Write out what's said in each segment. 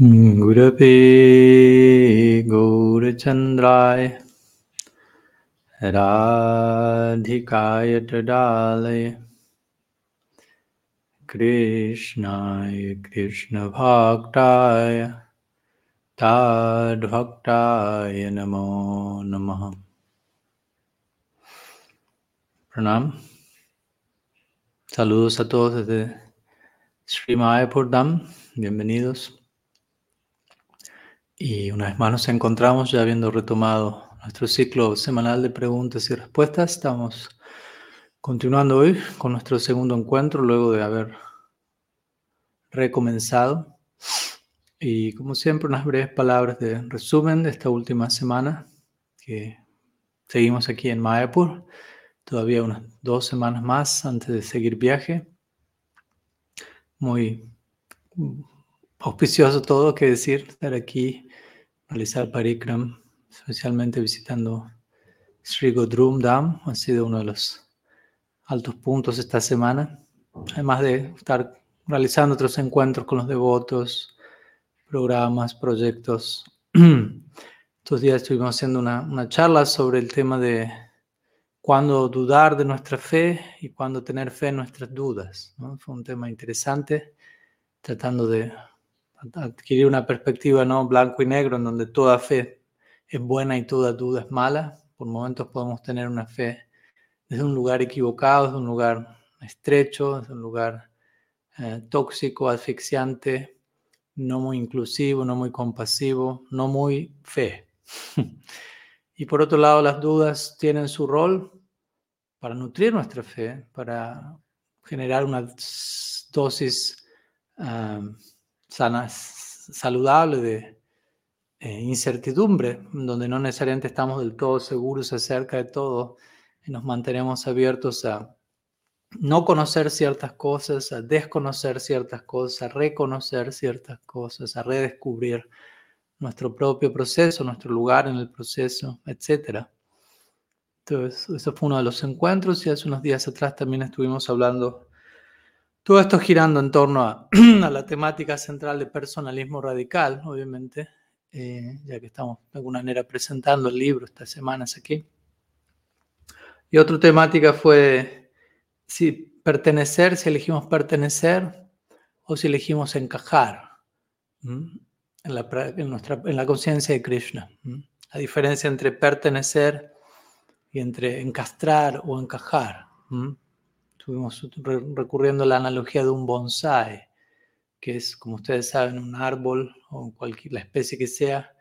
गुरवे गौरचन्द्राय राधिकाय ददालय कृष्णाय कृष्णभक्ताय ताद्भक्ताय नमो नमः todos desde Sri Mayapur Dham. Bienvenidos. Y una vez más nos encontramos ya habiendo retomado nuestro ciclo semanal de preguntas y respuestas. Estamos continuando hoy con nuestro segundo encuentro luego de haber recomenzado. Y como siempre, unas breves palabras de resumen de esta última semana que seguimos aquí en Mayapur. Todavía unas dos semanas más antes de seguir viaje. Muy auspicioso todo que decir, estar aquí realizar parikram, especialmente visitando Sri Godrum Dam, ha sido uno de los altos puntos esta semana, además de estar realizando otros encuentros con los devotos, programas, proyectos. Estos días estuvimos haciendo una, una charla sobre el tema de cuándo dudar de nuestra fe y cuándo tener fe en nuestras dudas. ¿no? Fue un tema interesante, tratando de adquirir una perspectiva no blanco y negro en donde toda fe es buena y toda duda es mala. Por momentos podemos tener una fe desde un lugar equivocado, desde un lugar estrecho, desde un lugar eh, tóxico, asfixiante, no muy inclusivo, no muy compasivo, no muy fe. y por otro lado, las dudas tienen su rol para nutrir nuestra fe, para generar una dosis uh, sanas, saludable de eh, incertidumbre, donde no necesariamente estamos del todo seguros acerca de todo y nos mantenemos abiertos a no conocer ciertas cosas, a desconocer ciertas cosas, a reconocer ciertas cosas, a redescubrir nuestro propio proceso, nuestro lugar en el proceso, etc. Entonces, eso fue uno de los encuentros y hace unos días atrás también estuvimos hablando todo esto girando en torno a, la temática central de personalismo radical, obviamente, eh, ya que estamos de alguna manera presentando el libro estas semanas aquí. Y otra temática fue si pertenecer, si elegimos pertenecer o si elegimos encajar en, la, nuestra, en la conciencia de Krishna. La diferencia entre pertenecer y entre encastrar o encajar. Estuvimos recurriendo a la analogía de un bonsai, que es, como ustedes saben, un árbol o cualquier la especie que sea,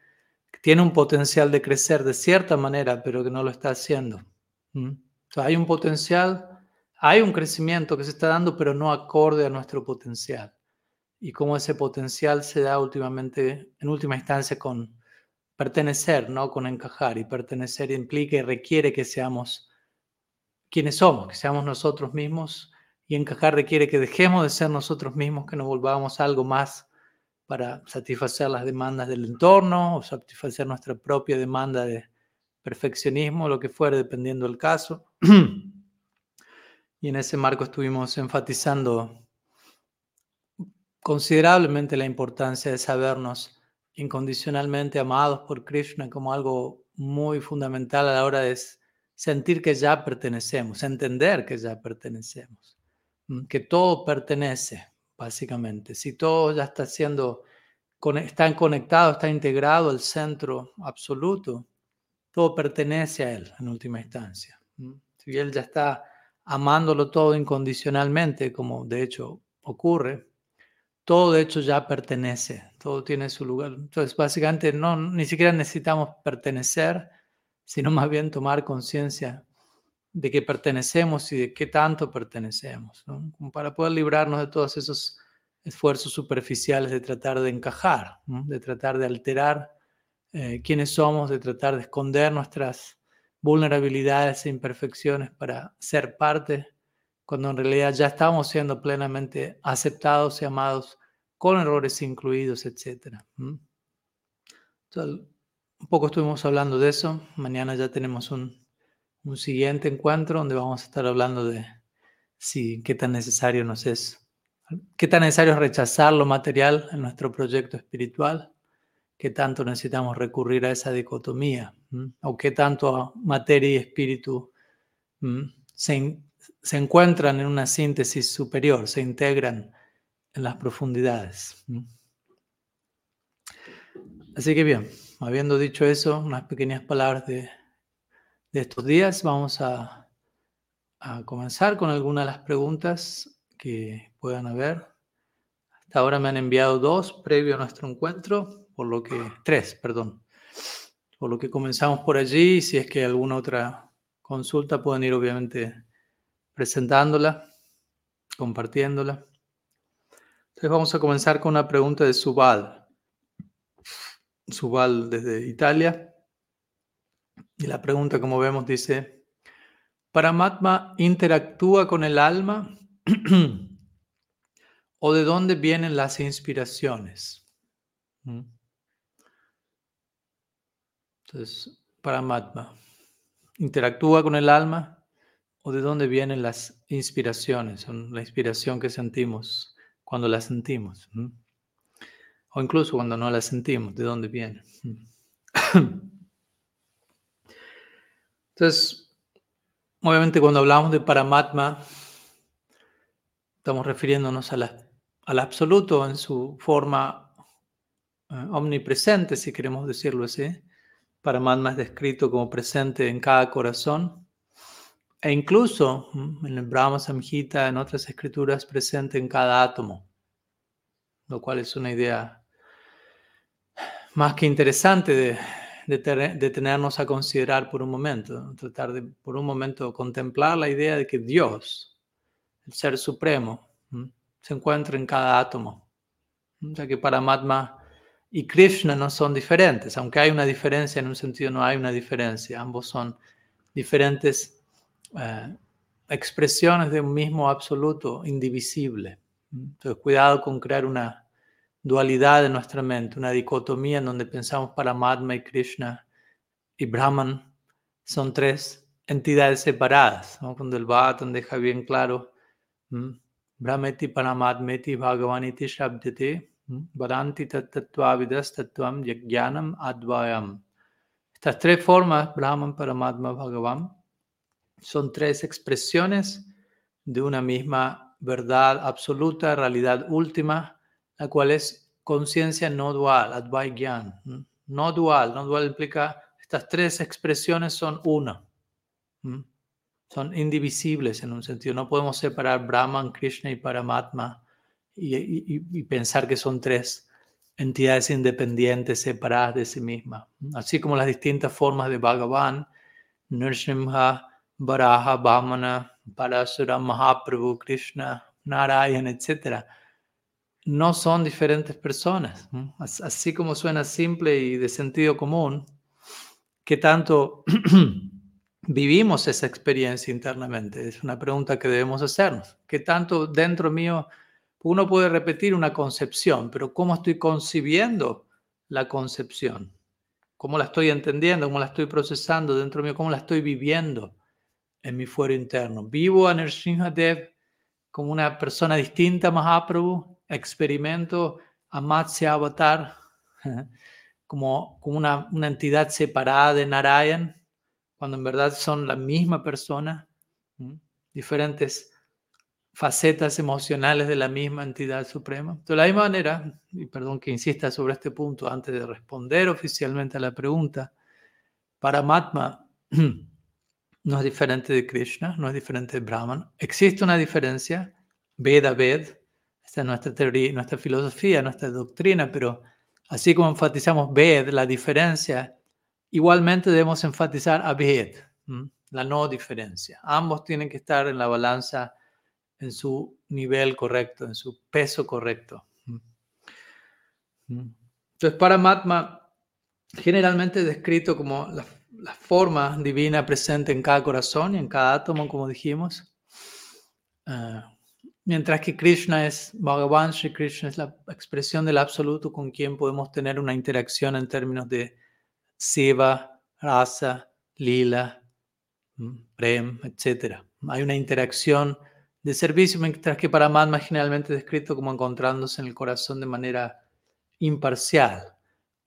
que tiene un potencial de crecer de cierta manera, pero que no lo está haciendo. hay un potencial, hay un crecimiento que se está dando, pero no acorde a nuestro potencial. Y cómo ese potencial se da últimamente, en última instancia, con pertenecer, no con encajar. Y pertenecer implica y requiere que seamos quienes somos, que seamos nosotros mismos y encajar requiere que dejemos de ser nosotros mismos, que nos volvamos algo más para satisfacer las demandas del entorno o satisfacer nuestra propia demanda de perfeccionismo, lo que fuera, dependiendo del caso. y en ese marco estuvimos enfatizando considerablemente la importancia de sabernos incondicionalmente amados por Krishna como algo muy fundamental a la hora de sentir que ya pertenecemos, entender que ya pertenecemos, mm, que todo pertenece, básicamente. Si todo ya está siendo, está conectado, está integrado al centro absoluto, todo pertenece a Él en última instancia. Si Él ya está amándolo todo incondicionalmente, como de hecho ocurre, todo de hecho ya pertenece, todo tiene su lugar. Entonces, básicamente, no, ni siquiera necesitamos pertenecer, sino más bien tomar conciencia de que pertenecemos y de qué tanto pertenecemos, para poder librarnos de todos esos esfuerzos superficiales de tratar de encajar, de tratar de alterar eh, quiénes somos, de tratar de esconder nuestras vulnerabilidades e imperfecciones para ser parte, cuando en realidad ya estamos siendo plenamente aceptados y amados con errores incluidos, etc. Entonces, un poco estuvimos hablando de eso. Mañana ya tenemos un, siguiente encuentro donde vamos a estar hablando de si qué tan necesario nos es ¿Qué tan necesario es rechazar lo material en nuestro proyecto espiritual? ¿Qué tanto necesitamos recurrir a esa dicotomía? ¿O qué tanto materia y espíritu se, se, encuentran en una síntesis superior, se integran en las profundidades? Así que bien, habiendo dicho eso, unas pequeñas palabras de, estos días, vamos a, a comenzar con algunas de las preguntas que puedan haber. Hasta ahora me han enviado dos previo a nuestro encuentro, por lo que, tres, perdón. Por lo que comenzamos por allí, si es que alguna otra consulta, pueden ir obviamente presentándola, compartiéndola. Entonces vamos a comenzar con una pregunta de Subal. Subal desde Italia. Y la pregunta, como vemos, dice, ¿Paramatma interactúa con el alma ¿O de dónde vienen las inspiraciones? ¿Mm? Entonces, Paramatma, ¿interactúa con el alma? ¿O de dónde vienen las inspiraciones? Son la inspiración que sentimos cuando la sentimos. O incluso cuando no la sentimos, ¿de dónde viene? Entonces, obviamente cuando hablamos de Paramatma, Estamos refiriéndonos al absoluto en su forma eh, omnipresente, si queremos decirlo así. Paramatma es descrito como presente en cada corazón e incluso mm, en el Brahma Samhita, en otras escrituras, presente en cada átomo, lo cual es una idea más que interesante de, de, tenernos a considerar por un momento, tratar de por un momento contemplar la idea de que Dios, el Ser Supremo, se encuentra en cada átomo. Ya que Paramatma y Krishna no son diferentes, aunque hay una diferencia, en un sentido no hay una diferencia, ambos son diferentes eh, expresiones de un mismo absoluto indivisible. Entonces, cuidado con crear una dualidad en nuestra mente, una dicotomía en donde pensamos Paramatma y Krishna y Brahman son tres entidades separadas, cuando el Bhattan deja bien claro Brahmeti Paramatmeti Bhagavaniti Shabdete Vadanti Tattvavidas Tattvam Yajnanam Advayam. Estas tres formas, Brahman, Paramatma, Bhagavan, son tres expresiones de una misma verdad absoluta, realidad última, la cual es conciencia no dual, Advaigyan. No dual, no dual implica, estas tres expresiones son una son indivisibles en un sentido. No podemos separar Brahman, Krishna y Paramatma y, pensar que son tres entidades independientes, separadas de sí mismas. Así como las distintas formas de Bhagavan, Nrsimha, Varaha, Vamana, Parasura, Mahaprabhu, Krishna, Narayan, etc. No son diferentes personas. Así como suena simple y de sentido común, que tanto vivimos esa experiencia internamente? Es una pregunta que debemos hacernos. ¿Qué tanto dentro mío uno puede repetir una concepción, pero cómo estoy concibiendo la concepción? ¿Cómo la estoy entendiendo? ¿Cómo la estoy procesando dentro mío? ¿Cómo la estoy viviendo en mi fuero interno? ¿Vivo a Dev como una persona distinta a Mahaprabhu? ¿Experimento a Matsya Avatar como, como una, una entidad separada de Narayan? cuando en verdad son la misma persona, diferentes facetas emocionales de la misma entidad suprema. De la misma manera, y perdón que insista sobre este punto antes de responder oficialmente a la pregunta, Paramatma no es diferente de Krishna, no es diferente de Brahman. Existe una diferencia, Veda Ved, esta es nuestra teoría, nuestra filosofía, nuestra doctrina, pero así como enfatizamos Ved, la diferencia Igualmente debemos enfatizar Abhed, la no diferencia. Ambos tienen que estar en la balanza en su nivel correcto, en su peso correcto. Entonces, Paramatma generalmente es descrito como la, forma divina presente en cada corazón y en cada átomo, como dijimos. Ah, mientras que Krishna es, Bhagavan Sri Krishna es la expresión del absoluto con quien podemos tener una interacción en términos de Siva, Rasa, Lila, mm, Prem, etc. Hay una interacción de servicio, mientras que Paramatma es generalmente descrito como encontrándose en el corazón de manera imparcial,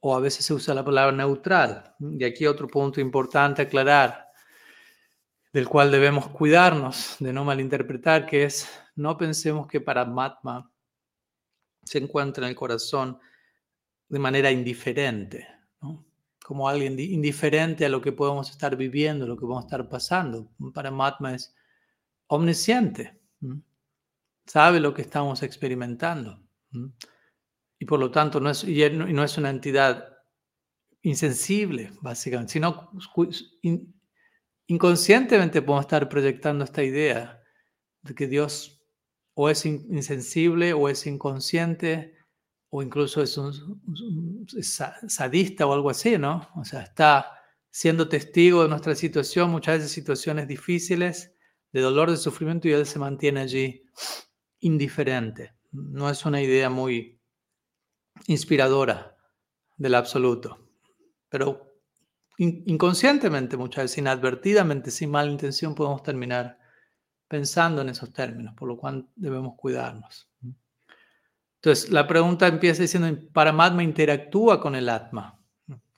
o a veces se usa la palabra neutral. Y aquí otro punto importante aclarar, del cual debemos cuidarnos de no malinterpretar, que es no pensemos que Paramatma se encuentra en el corazón de manera indiferente, como alguien indiferente a lo que podemos estar viviendo, lo que podemos estar pasando. Paramatma es omnisciente, sabe lo que estamos experimentando. Y por lo tanto no es, y no es una entidad insensible, básicamente, sino inconscientemente podemos estar proyectando esta idea de que Dios o es insensible o es inconsciente o incluso es, un, sadista o algo así, ¿no? O sea, está siendo testigo de nuestra situación, muchas veces situaciones difíciles, de dolor, de sufrimiento, y él se mantiene allí indiferente. No es una idea muy inspiradora del absoluto, pero inconscientemente, muchas veces inadvertidamente, sin mala intención, podemos terminar pensando en esos términos, por lo cual debemos cuidarnos. Entonces, la pregunta empieza diciendo, ¿Paramatma interactúa con el Atma?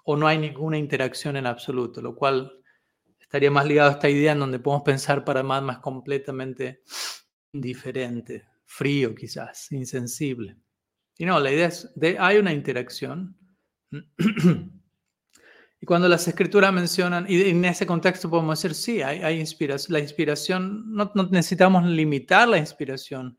¿O no hay ninguna interacción en absoluto? Lo cual estaría más ligado a esta idea en donde podemos pensar Paramatma es completamente indiferente, frío quizás, insensible. Y no, la idea es, de, hay una interacción. Cuando las escrituras mencionan, y en ese contexto podemos decir, sí, hay, hay inspiración. La inspiración, no, no, necesitamos limitar la inspiración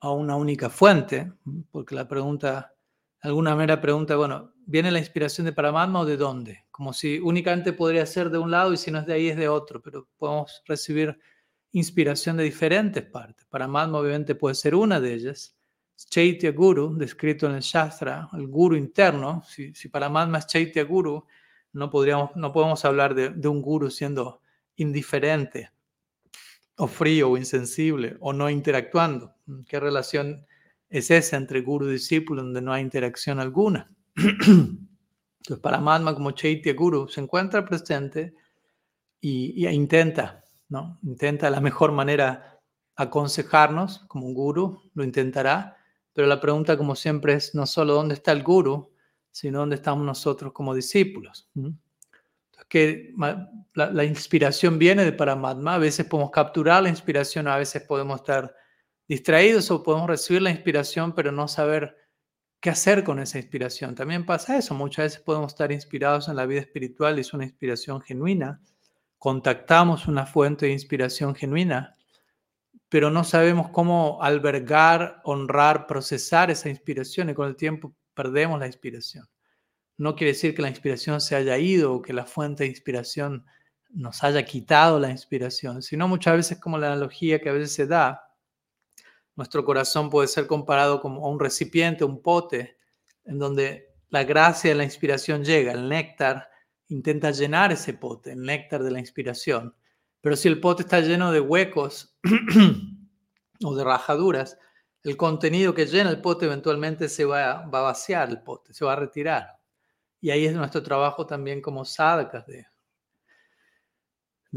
a una única fuente, porque la pregunta, alguna manera pregunta, bueno, ¿viene la inspiración de Paramatma o de dónde? Como si únicamente podría ser de un lado y si no es de ahí es de otro, pero podemos recibir inspiración de diferentes partes. Paramatma obviamente puede ser una de ellas. Chaitya Guru, descrito en el Shastra, el Guru interno, si, si Paramatma es Chaitya Guru, no, podríamos, no podemos hablar de, un guru siendo indiferente o frío o insensible o no interactuando. ¿Qué relación es esa entre guru y discípulo donde no hay interacción alguna? Entonces, Paramatma como Chaitya Guru se encuentra presente y, intenta, ¿no? Intenta la mejor manera aconsejarnos como un guru, lo intentará, pero la pregunta como siempre es no solo dónde está el guru, sino dónde estamos nosotros como discípulos. que la, inspiración viene de Paramatma, a veces podemos capturar la inspiración, a veces podemos estar distraídos o podemos recibir la inspiración, pero no saber qué hacer con esa inspiración. También pasa eso, muchas veces podemos estar inspirados en la vida espiritual es una inspiración genuina, contactamos una fuente de inspiración genuina, pero no sabemos cómo albergar, honrar, procesar esa inspiración y con el tiempo perdemos la inspiración. No quiere decir que la inspiración se haya ido o que la fuente de inspiración nos haya quitado la inspiración, sino muchas veces como la analogía que a veces se da, nuestro corazón puede ser comparado como un recipiente, un pote, en donde la gracia de la inspiración llega, el néctar intenta llenar ese pote, el néctar de la inspiración. Pero si el pote está lleno de huecos o de rajaduras, el contenido que llena el pote eventualmente se va, a vaciar el pote, se va a retirar. Y ahí es nuestro trabajo también como sadhakas de,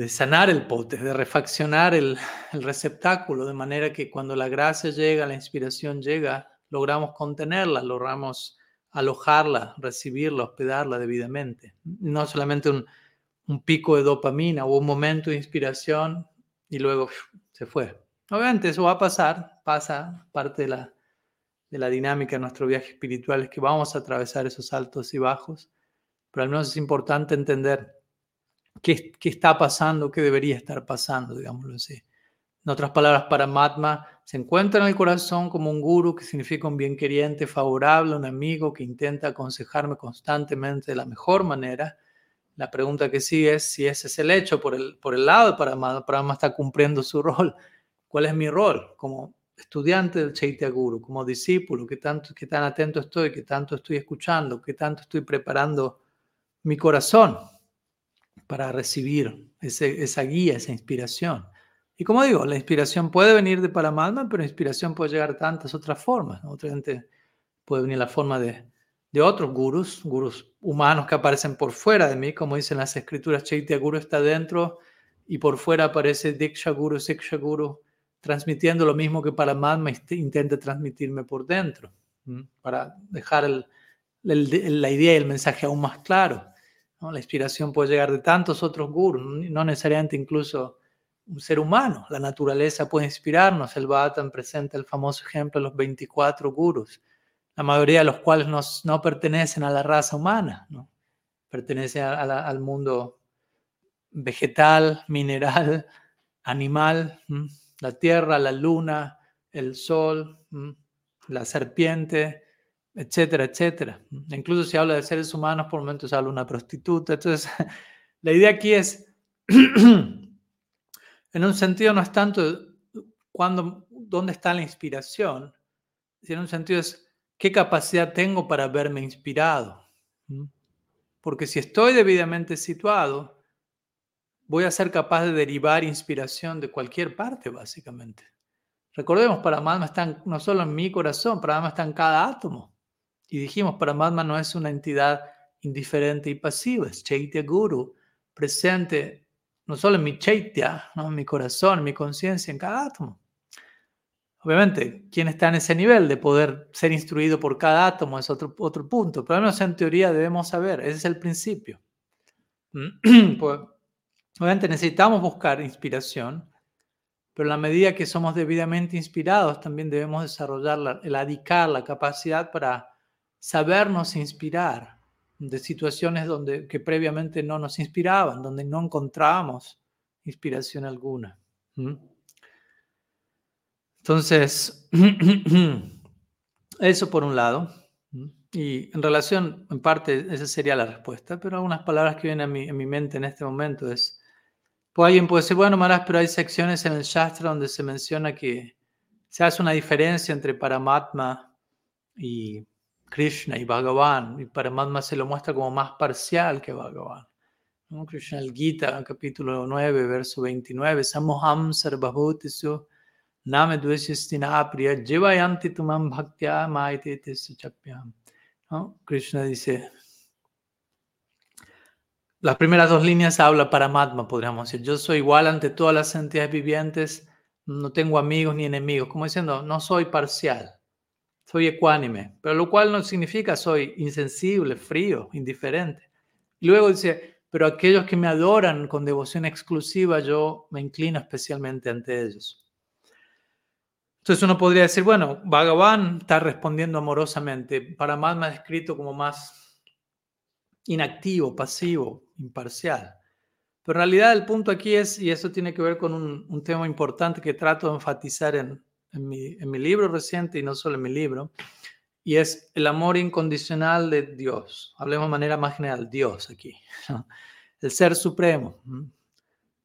sanar el pote, de refaccionar el, el, receptáculo, de manera que cuando la gracia llega, la inspiración llega, logramos contenerla, logramos alojarla, recibirla, hospedarla debidamente. No solamente un, un pico de dopamina o un momento de inspiración y luego se fue. Obviamente eso va a pasar, pasa parte de la, de la dinámica de nuestro viaje espiritual, es que vamos a atravesar esos altos y bajos, pero al menos es importante entender qué, qué está pasando, qué debería estar pasando, digámoslo así. En otras palabras, para Matma se encuentra en el corazón como un guru, que significa un bien queriente, favorable, un amigo que intenta aconsejarme constantemente de la mejor manera. La pregunta que sigue es si ese es el hecho por el, por el lado de Paramatma. Paramatma está cumpliendo su rol cuál es mi rol como estudiante del Chaitya Guru, como discípulo, qué, tanto, qué tan atento estoy, qué tanto estoy escuchando, qué tanto estoy preparando mi corazón para recibir esa guía, esa inspiración. Y como digo, la inspiración puede venir de Paramatma, pero la inspiración puede llegar de tantas otras formas. Otra gente puede venir en la forma de, de otros gurus, gurus humanos que aparecen por fuera de mí, como dicen las escrituras, Chaitya Guru está dentro y por fuera aparece Diksha Guru, Siksha Guru, transmitiendo lo mismo que Paramatma intenta transmitirme por dentro, para dejar la idea y el mensaje aún más claro. La inspiración puede llegar de tantos otros gurus, no necesariamente incluso un ser humano. La naturaleza puede inspirarnos. El Bhattan presenta el famoso ejemplo de los 24 gurus, la mayoría de los cuales no pertenecen a la raza humana, ¿no? pertenecen al mundo vegetal, mineral, animal, la tierra, la luna, el sol, la serpiente, etcétera, etcétera. Incluso si habla de seres humanos, por momentos habla de una prostituta. Entonces, la idea aquí es, en un sentido no es tanto cuando, dónde está la inspiración, sino en un sentido es qué capacidad tengo para verme inspirado. Porque si estoy debidamente situado, voy a ser capaz de derivar inspiración de cualquier parte, básicamente. Recordemos, Paramatma está no solo en mi corazón, Paramatma está en cada átomo. Y dijimos, Paramatma no es una entidad indiferente y pasiva, es Chaitya Guru, presente no solo en mi Chaitya, ¿no? en mi corazón, en mi conciencia, en cada átomo. Obviamente, quien está en ese nivel de poder ser instruido por cada átomo es otro, otro punto, pero al menos en teoría debemos saber, ese es el principio. obviamente necesitamos buscar inspiración, pero en la medida que somos debidamente inspirados, también debemos desarrollar la, el adicar, la capacidad para sabernos inspirar de situaciones donde, que previamente no nos inspiraban, donde no encontrábamos inspiración alguna. Entonces, eso por un lado. Y en relación, en parte, esa sería la respuesta, pero algunas palabras que vienen a mi, mi mente en este momento es, pues alguien puede decir, bueno, Maras, pero hay secciones en el Shastra donde se menciona que se hace una diferencia entre Paramatma y Krishna y Bhagavan, y Paramatma se lo muestra como más parcial que Bhagavan. ¿no? Krishna el Gita, capítulo 9, verso 29, Samoham sarvabhutisu name priya jivayanti tumam bhaktya maite chapyam. Krishna dice, las primeras dos líneas habla Paramatma, podríamos decir, yo soy igual ante todas las entidades vivientes, no tengo amigos ni enemigos, como diciendo, no soy parcial soy ecuánime, pero lo cual no significa soy insensible, frío, indiferente. Luego dice, pero aquellos que me adoran con devoción exclusiva, yo me inclino especialmente ante ellos. Entonces uno podría decir, bueno, Bhagavan está respondiendo amorosamente, para más me ha descrito como más inactivo, pasivo, imparcial. Pero en realidad el punto aquí es, y eso tiene que ver con un, tema importante que trato de enfatizar en, mi, libro reciente y no solo en mi libro, y es el amor incondicional de Dios. Hablemos de manera más general, Dios aquí, el Ser Supremo.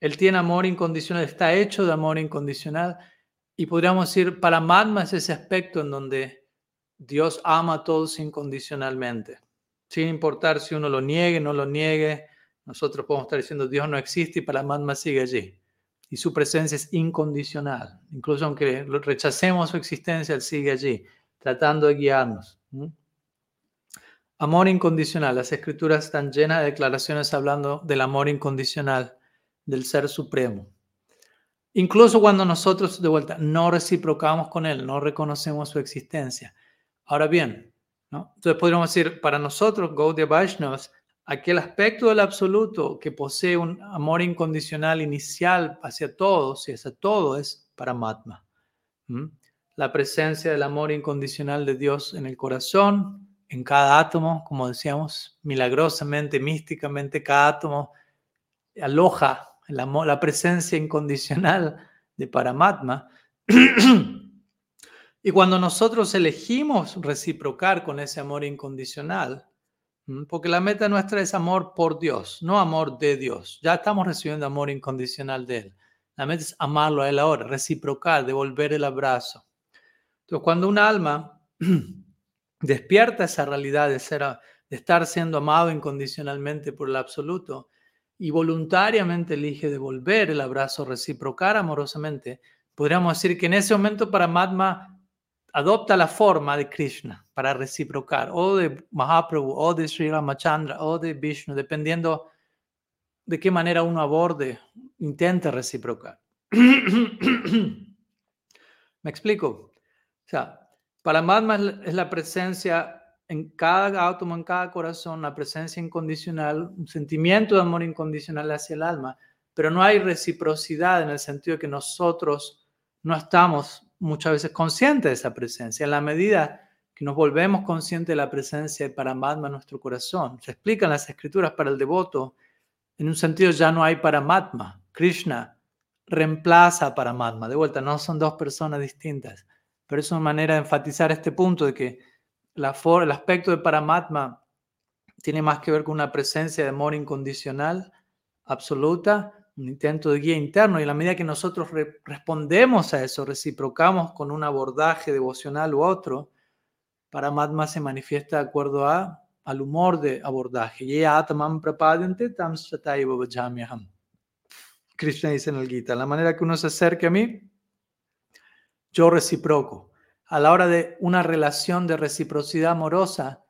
Él tiene amor incondicional, está hecho de amor incondicional y podríamos decir, para Magma es ese aspecto en donde Dios ama a todos incondicionalmente, sin importar si uno lo niegue, no lo niegue. Nosotros podemos estar diciendo Dios no existe y para Magma sigue allí y su presencia es incondicional. Incluso aunque rechacemos su existencia, Él sigue allí, tratando de guiarnos. Amor incondicional. Las escrituras están llenas de declaraciones hablando del amor incondicional del Ser Supremo. Incluso cuando nosotros de vuelta no reciprocamos con Él, no reconocemos su existencia. Ahora bien, ¿no? entonces podríamos decir, para nosotros, Gaudiya Vaishnavas, aquel aspecto del absoluto que posee un amor incondicional inicial hacia todos y hacia todo es Paramatma. La presencia del amor incondicional de Dios en el corazón, en cada átomo, como decíamos, milagrosamente, místicamente, cada átomo aloja el amor, la presencia incondicional de Paramatma. y cuando nosotros elegimos reciprocar con ese amor incondicional, porque la meta nuestra es amor por Dios, no amor de Dios. Ya estamos recibiendo amor incondicional de Él. La meta es amarlo a Él ahora, reciprocar, devolver el abrazo. Entonces, cuando un alma despierta esa realidad de, ser, de estar siendo amado incondicionalmente por el absoluto y voluntariamente elige devolver el abrazo, reciprocar amorosamente, podríamos decir que en ese momento para Madma adopta la forma de Krishna para reciprocar, o de Mahaprabhu, o de Sri Ramachandra, o de Vishnu, dependiendo de qué manera uno aborde, intente reciprocar. ¿Me explico? O sea, Paramatma es la presencia en cada átomo, en cada corazón, la presencia incondicional, un sentimiento de amor incondicional hacia el alma, pero no hay reciprocidad en el sentido que nosotros no estamos muchas veces conscientes de esa presencia. En la medida que nos volvemos conscientes de la presencia de Paramatma en nuestro corazón, se explican las escrituras para el devoto, en un sentido ya no hay Paramatma. Krishna reemplaza a Paramatma. De vuelta, no son dos personas distintas, pero es una manera de enfatizar este punto de que el aspecto de Paramatma tiene más que ver con una presencia de amor incondicional, absoluta, un intento de guía interno, y a la medida que nosotros respondemos a eso, reciprocamos con un abordaje devocional u otro, Paramatma se manifiesta de acuerdo a, al humor de abordaje. Krishna dice en el Gita, la manera que uno se acerque a mí, yo reciproco a la hora de una relación de reciprocidad amorosa,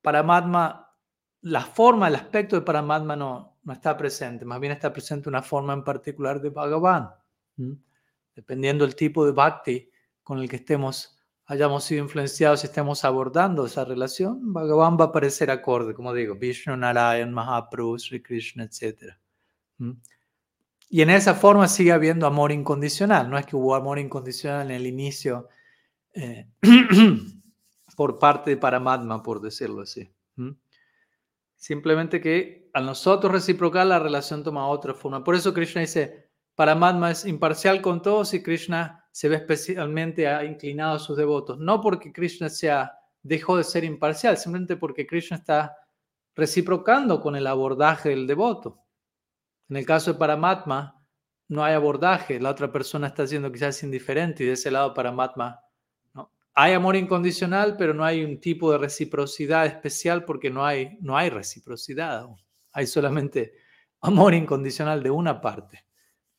Paramatma, la forma, el aspecto de Paramatma no, no está presente, más bien está presente una forma en particular de Bhagavan. Dependiendo del tipo de bhakti con el que estemos, hayamos sido influenciados y estemos abordando esa relación, Bhagavan va a aparecer acorde, como digo, Vishnu, Narayan, Mahaprabhu, Sri Krishna, etc. Y en esa forma sigue habiendo amor incondicional. No es que hubo amor incondicional en el inicio eh, por parte de Paramatma, por decirlo así. Simplemente que a nosotros reciprocar la relación toma otra forma. Por eso Krishna dice, Paramatma es imparcial con todos y Krishna se ve especialmente inclinado a sus devotos. No porque Krishna sea, dejó de ser imparcial, simplemente porque Krishna está reciprocando con el abordaje del devoto. En el caso de Paramatma, no hay abordaje, la otra persona está siendo quizás indiferente y de ese lado Paramatma hay amor incondicional, pero no hay un tipo de reciprocidad especial porque no hay, no hay reciprocidad. Hay solamente amor incondicional de una parte.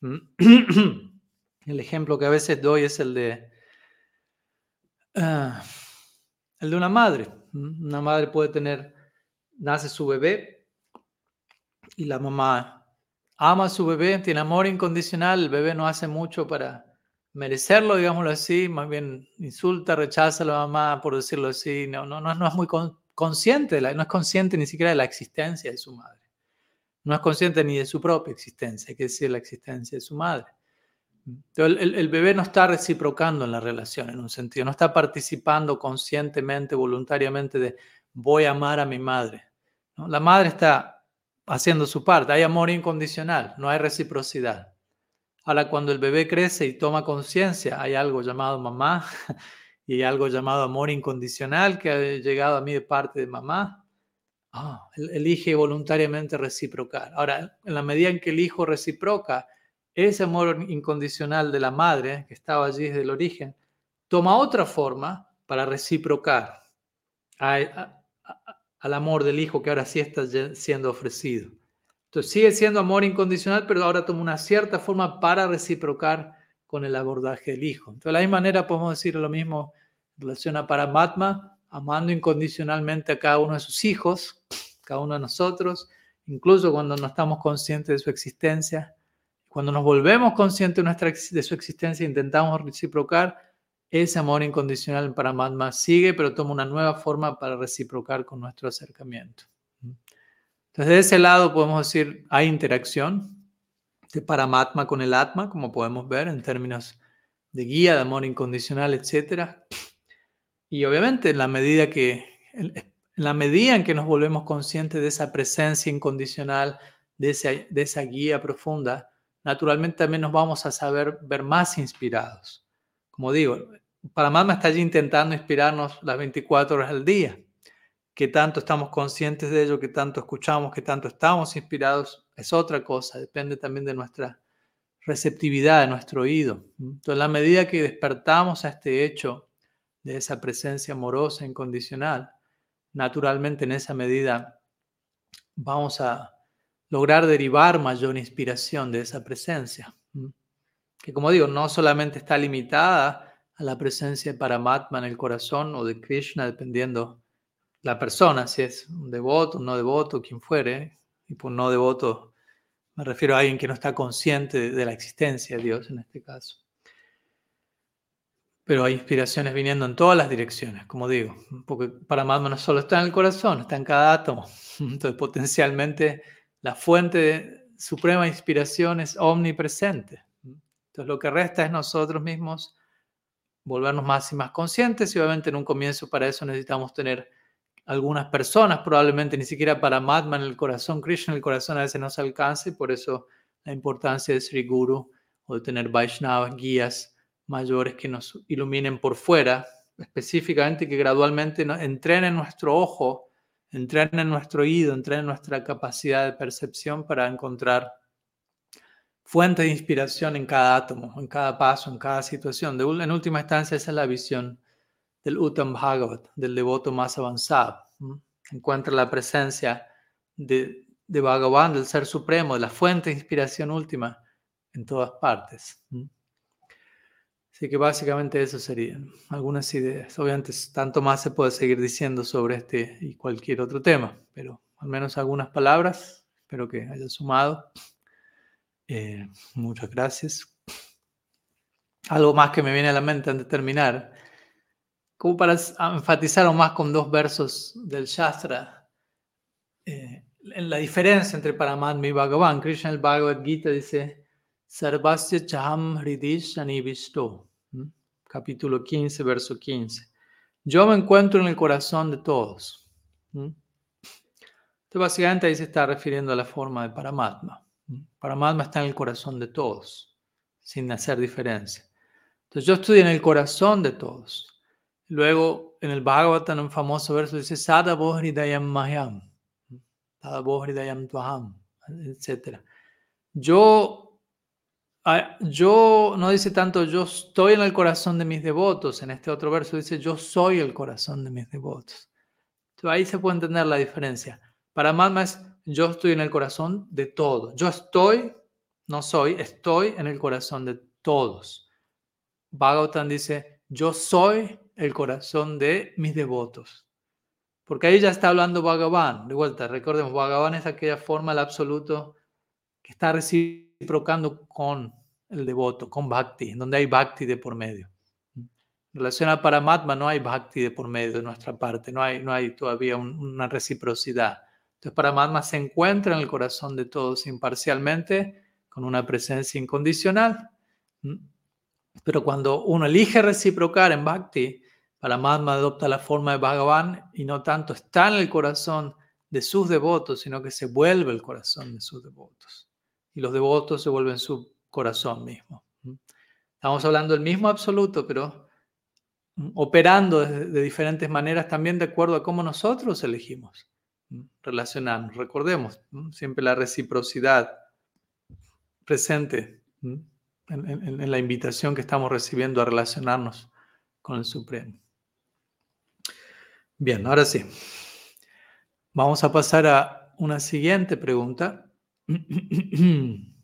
El ejemplo que a veces doy es el de, ah, el de una madre. Una madre puede tener, nace su bebé y la mamá ama a su bebé, tiene amor incondicional, el bebé no hace mucho para merecerlo, digámoslo así, más bien insulta, rechaza a la mamá, por decirlo así, no, no, no, es muy consciente, no es consciente ni siquiera de la existencia de su madre. No es consciente ni de su propia existencia, que decir la existencia de su madre. El, bebé no está reciprocando en la relación, en un sentido, no está participando conscientemente, voluntariamente de voy a amar a mi madre. La madre está haciendo su parte, hay amor incondicional, no hay reciprocidad. Ahora, cuando el bebé crece y toma conciencia, hay algo llamado mamá y algo llamado amor incondicional que ha llegado a mí de parte de mamá. Ah, elige voluntariamente reciprocar. Ahora, en la medida en que el hijo reciproca, ese amor incondicional de la madre, que estaba allí desde el origen, toma otra forma para reciprocar al amor del hijo que ahora sí está siendo ofrecido. Entonces sigue siendo amor incondicional, pero ahora toma una cierta forma para reciprocar con el abordaje del hijo. Entonces, de la misma manera podemos decir lo mismo en relación a Paramatma, amando incondicionalmente a cada uno de sus hijos, cada uno de nosotros, incluso cuando no estamos conscientes de su existencia. Cuando nos volvemos conscientes de, su existencia e intentamos reciprocar, ese amor incondicional en Paramatma sigue, pero toma una nueva forma para reciprocar con nuestro acercamiento. Entonces, de ese lado podemos decir, hay interacción de Paramatma con el Atma, como podemos ver en términos de guía, de amor incondicional, etc. Y obviamente en la medida que, en la medida en que nos volvemos conscientes de esa presencia incondicional, de esa, de esa guía profunda, naturalmente también nos vamos a saber ver más inspirados. Como digo, Paramatma está allí intentando inspirarnos las 24 horas al día qué tanto estamos conscientes de ello, qué tanto escuchamos, qué tanto estamos inspirados, es otra cosa, depende también de nuestra receptividad, de nuestro oído. Entonces, en la medida que despertamos a este hecho de esa presencia amorosa, incondicional, naturalmente en esa medida vamos a lograr derivar mayor inspiración de esa presencia. Que como digo, no solamente está limitada a la presencia de Paramatma en el corazón o de Krishna, dependiendo la persona, si es un devoto, un no devoto, quien fuere, y por no devoto me refiero a alguien que no está consciente de, la existencia de Dios en este caso. Pero hay inspiraciones viniendo en todas las direcciones, como digo, porque Paramatma no solo está en el corazón, está en cada átomo. Entonces, potencialmente, la fuente de suprema inspiración es omnipresente. Entonces, lo que resta es nosotros mismos volvernos más y más conscientes y obviamente en un comienzo para eso necesitamos tener algunas personas, probablemente ni siquiera para Paramatma en el corazón, Krishna el corazón a veces no se alcanza y por eso la importancia de Sri Guru o de tener Vaishnavas, guías mayores que nos iluminen por fuera, específicamente que gradualmente entrenen nuestro ojo, entrenen nuestro oído, entrenen nuestra capacidad de percepción para encontrar fuentes de inspiración en cada átomo, en cada paso, en cada situación. En última instancia, esa es la visión del Uttam Bhagavat, del devoto más avanzado. Encuentra la presencia de, de Bhagavan, del Ser Supremo, de la fuente de inspiración última en todas partes. Así que básicamente eso serían algunas ideas. Obviamente tanto más se puede seguir diciendo sobre este y cualquier otro tema, pero al menos algunas palabras. Espero que haya sumado. Eh, muchas gracias. Algo más que me viene a la mente antes de terminar, como para enfatizar más con dos versos del Shastra, eh, en la diferencia entre Paramatma y Bhagavan. Krishna el Bhagavad Gita dice, Sarvasya Chaham Hridish Anivisto capítulo 15, verso 15. Yo me encuentro en el corazón de todos. Entonces, básicamente ahí se está refiriendo a la forma de Paramatma. Paramatma está en el corazón de todos, sin hacer diferencia. Entonces, yo estoy en el corazón de todos. Luego, en el Bhagavatam, un famoso verso dice, Sada Bohridayam Mahyam, Sada Bohridayam Tuham, etc. Yo Ah, yo no dice tanto yo estoy en el corazón de mis devotos, en este otro verso dice yo soy el corazón de mis devotos. Ahí se puede entender la diferencia. Para Madma es yo estoy en el corazón de todos. Yo estoy, no soy, estoy en el corazón de todos. Bhagavatam dice yo soy el corazón de mis devotos. Porque ahí ya está hablando Bhagavan. De vuelta, recordemos, Bhagavan es aquella forma, el absoluto, que está reciprocando con el devoto, con bhakti, donde hay bhakti de por medio. En relación a Paramatma no hay bhakti de por medio de nuestra parte, no hay, no hay todavía una reciprocidad. Entonces Paramatma se encuentra en el corazón de todos imparcialmente, con una presencia incondicional. Pero cuando uno elige reciprocar en bhakti, Paramatma adopta la forma de Bhagavan y no tanto está en el corazón de sus devotos, sino que se vuelve el corazón de sus devotos. Y los devotos se vuelven su corazón mismo. Estamos hablando del mismo absoluto, pero operando de, diferentes maneras también de acuerdo a cómo nosotros elegimos relacionarnos. Recordemos siempre la reciprocidad presente en, la invitación que estamos recibiendo a relacionarnos con el Supremo. Bien, ahora sí. Vamos a pasar a una siguiente pregunta.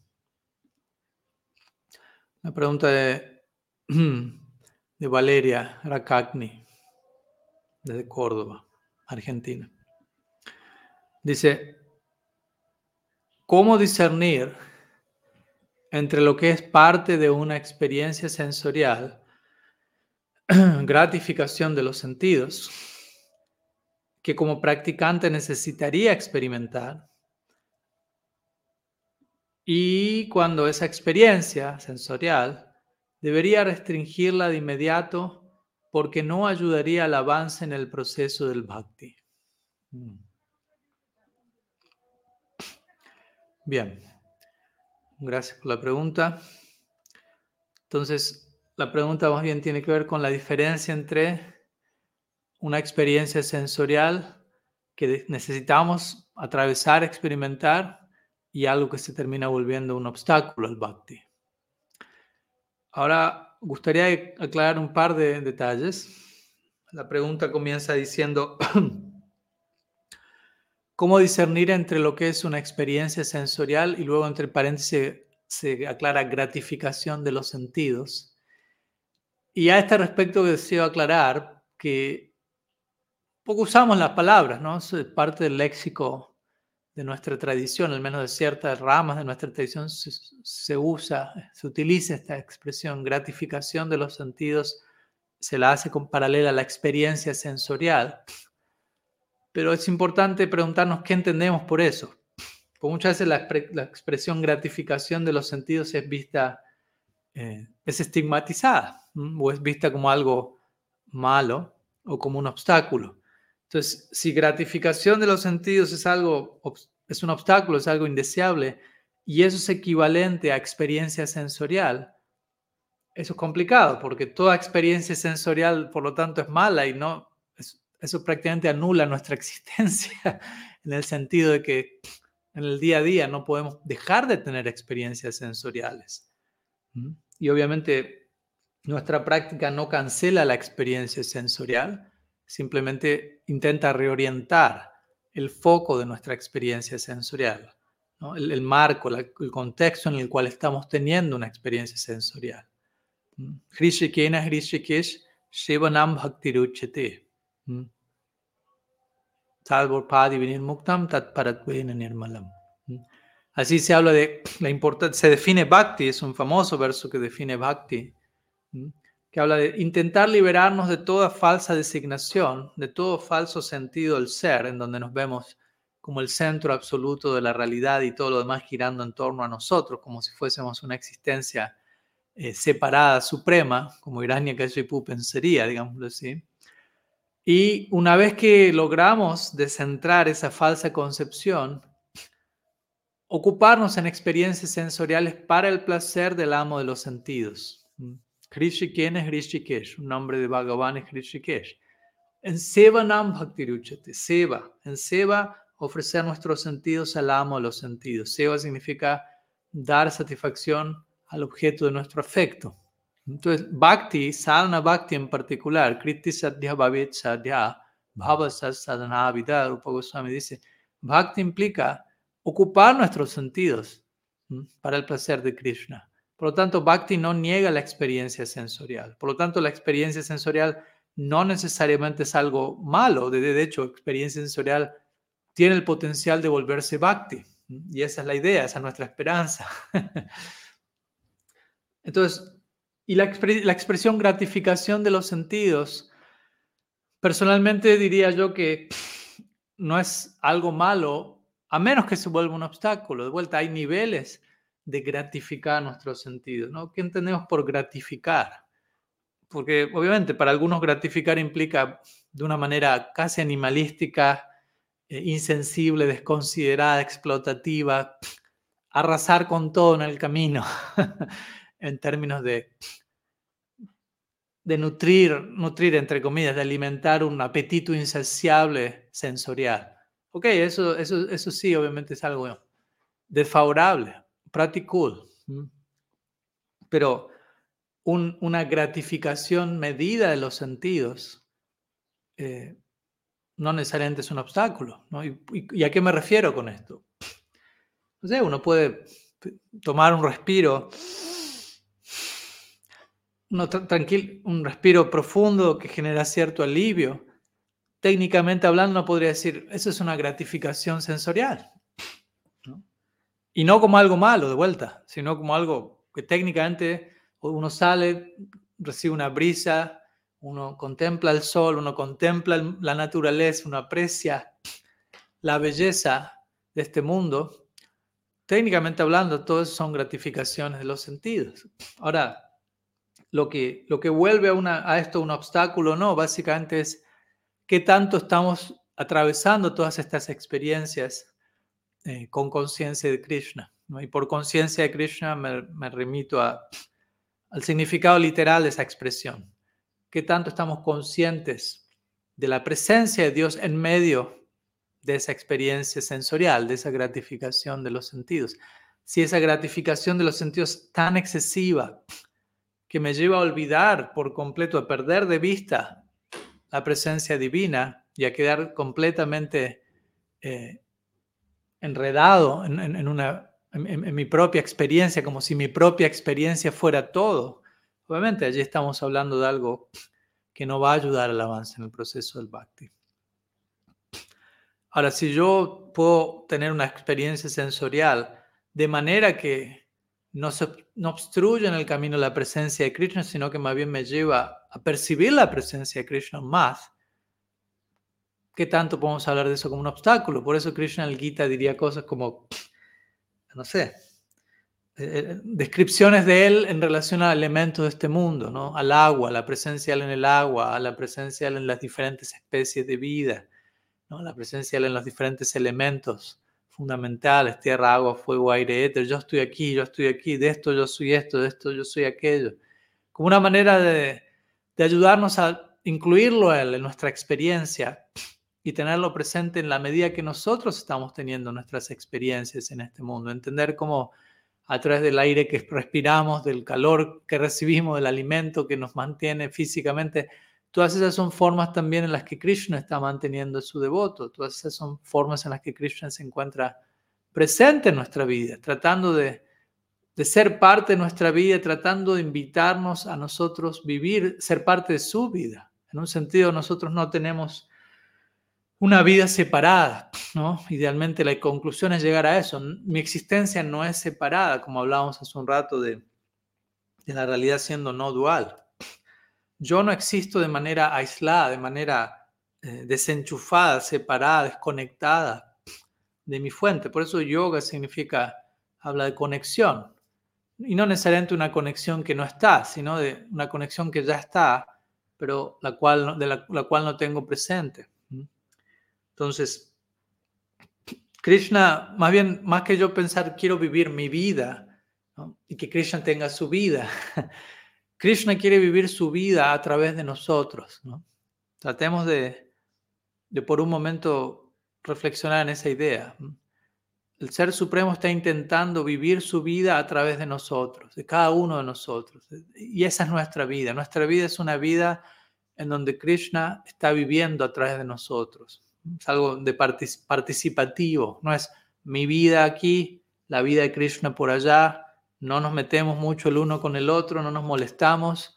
La pregunta de, de Valeria Rakagni, desde Córdoba, Argentina. Dice, ¿cómo discernir entre lo que es parte de una experiencia sensorial, gratificación de los sentidos, que como practicante necesitaría experimentar, y cuando esa experiencia sensorial debería restringirla de inmediato porque no ayudaría al avance en el proceso del bhakti. Mm. Bien, gracias por la pregunta. Entonces, la pregunta más bien tiene que ver con la diferencia entre una experiencia sensorial que necesitamos atravesar, experimentar, y algo que se termina volviendo un obstáculo al bhakti. Ahora, gustaría aclarar un par de detalles. La pregunta comienza diciendo, ¿cómo discernir entre lo que es una experiencia sensorial y luego entre paréntesis se, aclara gratificación de los sentidos? Y a este respecto deseo aclarar que poco usamos las palabras, ¿no? Es parte del léxico de nuestra tradición, al menos de ciertas ramas de nuestra tradición, se, usa, se utiliza esta expresión, gratificación de los sentidos, se la hace con paralela a la experiencia sensorial, pero es importante preguntarnos qué entendemos por eso. Porque muchas veces la, expresión gratificación de los sentidos es vista, eh, es estigmatizada o es vista como algo malo o como un obstáculo. Entonces, si gratificación de los sentidos es algo, es un obstáculo, es algo indeseable, y eso es equivalente a experiencia sensorial, eso es complicado, porque toda experiencia sensorial, por lo tanto, es mala y no, eso prácticamente anula nuestra existencia en el sentido de que en el día a día no podemos dejar de tener experiencias sensoriales. Y obviamente nuestra práctica no cancela la experiencia sensorial, simplemente intenta reorientar el foco de nuestra experiencia sensorial, el, marco, el contexto en el cual estamos teniendo una experiencia sensorial. Hrishikena Hrishikesh Shivanam Bhaktiruchate. Muktam Nirmalam. Así se habla de la importancia, se define Bhakti, es un famoso verso que define Bhakti que habla de intentar liberarnos de toda falsa designación, de todo falso sentido del ser, en donde nos vemos como el centro absoluto de la realidad y todo lo demás girando en torno a nosotros, como si fuésemos una existencia eh, separada, suprema, como Hiranyakashipu pensaría, digámoslo así. Y una vez que logramos descentrar esa falsa concepción, ocuparnos en experiencias sensoriales para el placer del amo de los sentidos. Hrishikesh es Hrishikesh, un nombre de Bhagavan es Hrishikesh. En Seva Nam Bhaktiruchate, Seva. En Seva, ofrecer nuestros sentidos al amo de los sentidos. Seva significa dar satisfacción al objeto de nuestro afecto. Entonces, Bhakti, Sadhana Bhakti en particular, Kriti Sadhya Bhavet Sadhya, Bhava Sadhana Vida, Rupa Goswami dice, Bhakti implica ocupar nuestros sentidos para el placer de Krishna. Por lo tanto, Bhakti no niega la experiencia sensorial. Por lo tanto, la experiencia sensorial no necesariamente es algo malo. De, hecho, experiencia sensorial tiene el potencial de volverse Bhakti. Y esa es la idea, esa es nuestra esperanza. Entonces, y la, la expresión gratificación de los sentidos, personalmente diría yo que no es algo malo, a menos que se vuelva un obstáculo. De vuelta, hay niveles de gratificar nuestros sentidos, ¿no? ¿Qué entendemos por gratificar? Porque obviamente para algunos gratificar implica de una manera casi animalística, eh, insensible, desconsiderada, explotativa, arrasar con todo en el camino, en términos de, de nutrir, nutrir, entre comillas, de alimentar un apetito insaciable sensorial. Ok, eso, eso, eso sí, obviamente es algo desfavorable pretty. Pero una gratificación medida de los sentidos eh, no necesariamente es un obstáculo. ¿Y, a qué me refiero con esto? No sé, uno puede tomar un respiro, tranquilo, un respiro profundo que genera cierto alivio. Técnicamente hablando, uno podría decir, eso es una gratificación sensorial. Y no como algo malo de vuelta, sino como algo que técnicamente uno sale, recibe una brisa, uno contempla el sol, uno contempla la naturaleza, uno aprecia la belleza de este mundo. Técnicamente hablando, todo eso son gratificaciones de los sentidos. Ahora, lo que, lo que vuelve a, una, a esto un obstáculo no, básicamente es qué tanto estamos atravesando todas estas experiencias eh, con conciencia de Krishna. Y por conciencia de Krishna me, remito al significado literal de esa expresión. ¿Qué tanto estamos conscientes de la presencia de Dios en medio de esa experiencia sensorial, de esa gratificación de los sentidos? Si esa gratificación de los sentidos es tan excesiva que me lleva a olvidar por completo, a perder de vista la presencia divina y a quedar completamente eh, enredado en, una, en, mi propia experiencia, como si mi propia experiencia fuera todo. Obviamente allí estamos hablando de algo que no va a ayudar al avance en el proceso del bhakti. Ahora, si yo puedo tener una experiencia sensorial de manera que no, se, no obstruye en el camino la presencia de Krishna, sino que más bien me lleva a percibir la presencia de Krishna más, ¿qué tanto podemos hablar de eso como un obstáculo? Por eso Krishna el Gita diría cosas como, no sé, eh, eh, descripciones de él en relación a elementos de este mundo, ¿no? Al agua, la presencia de él en el agua, a la presencia de él en las diferentes especies de vida, ¿no? La presencia de él en los diferentes elementos fundamentales, tierra, agua, fuego, aire, éter. Yo estoy aquí, yo estoy aquí, de esto yo soy esto, de esto yo soy aquello. Como una manera de, de ayudarnos a incluirlo él en nuestra experiencia y tenerlo presente en la medida que nosotros estamos teniendo nuestras experiencias en este mundo. Entender cómo a través del aire que respiramos, del calor que recibimos, del alimento que nos mantiene físicamente. Todas esas son formas también en las que Krishna está manteniendo su devoto. Todas esas son formas en las que Krishna se encuentra presente en nuestra vida, tratando de, de ser parte de nuestra vida, tratando de invitarnos a nosotros vivir, ser parte de su vida. En un sentido, nosotros no tenemos una vida separada, ¿no? Idealmente la conclusión es llegar a eso. Mi existencia no es separada, como hablábamos hace un rato de, de la realidad siendo no dual. Yo no existo de manera aislada, de manera eh, desenchufada, separada, desconectada de mi fuente. Por eso yoga significa, habla de conexión. Y no necesariamente una conexión que no está, sino de una conexión que ya está, pero la cual, de la cual no tengo presente. Entonces, Krishna, más bien, más que yo pensar, quiero vivir mi vida y que Krishna tenga su vida, Krishna quiere vivir su vida a través de nosotros. ¿no? Tratemos de, de por un momento reflexionar en esa idea. El Ser Supremo está intentando vivir su vida a través de nosotros, de cada uno de nosotros. Y esa es nuestra vida. Nuestra vida es una vida en donde Krishna está viviendo a través de nosotros es algo de participativo, no es mi vida aquí, la vida de Krishna por allá, no nos metemos mucho el uno con el otro, no nos molestamos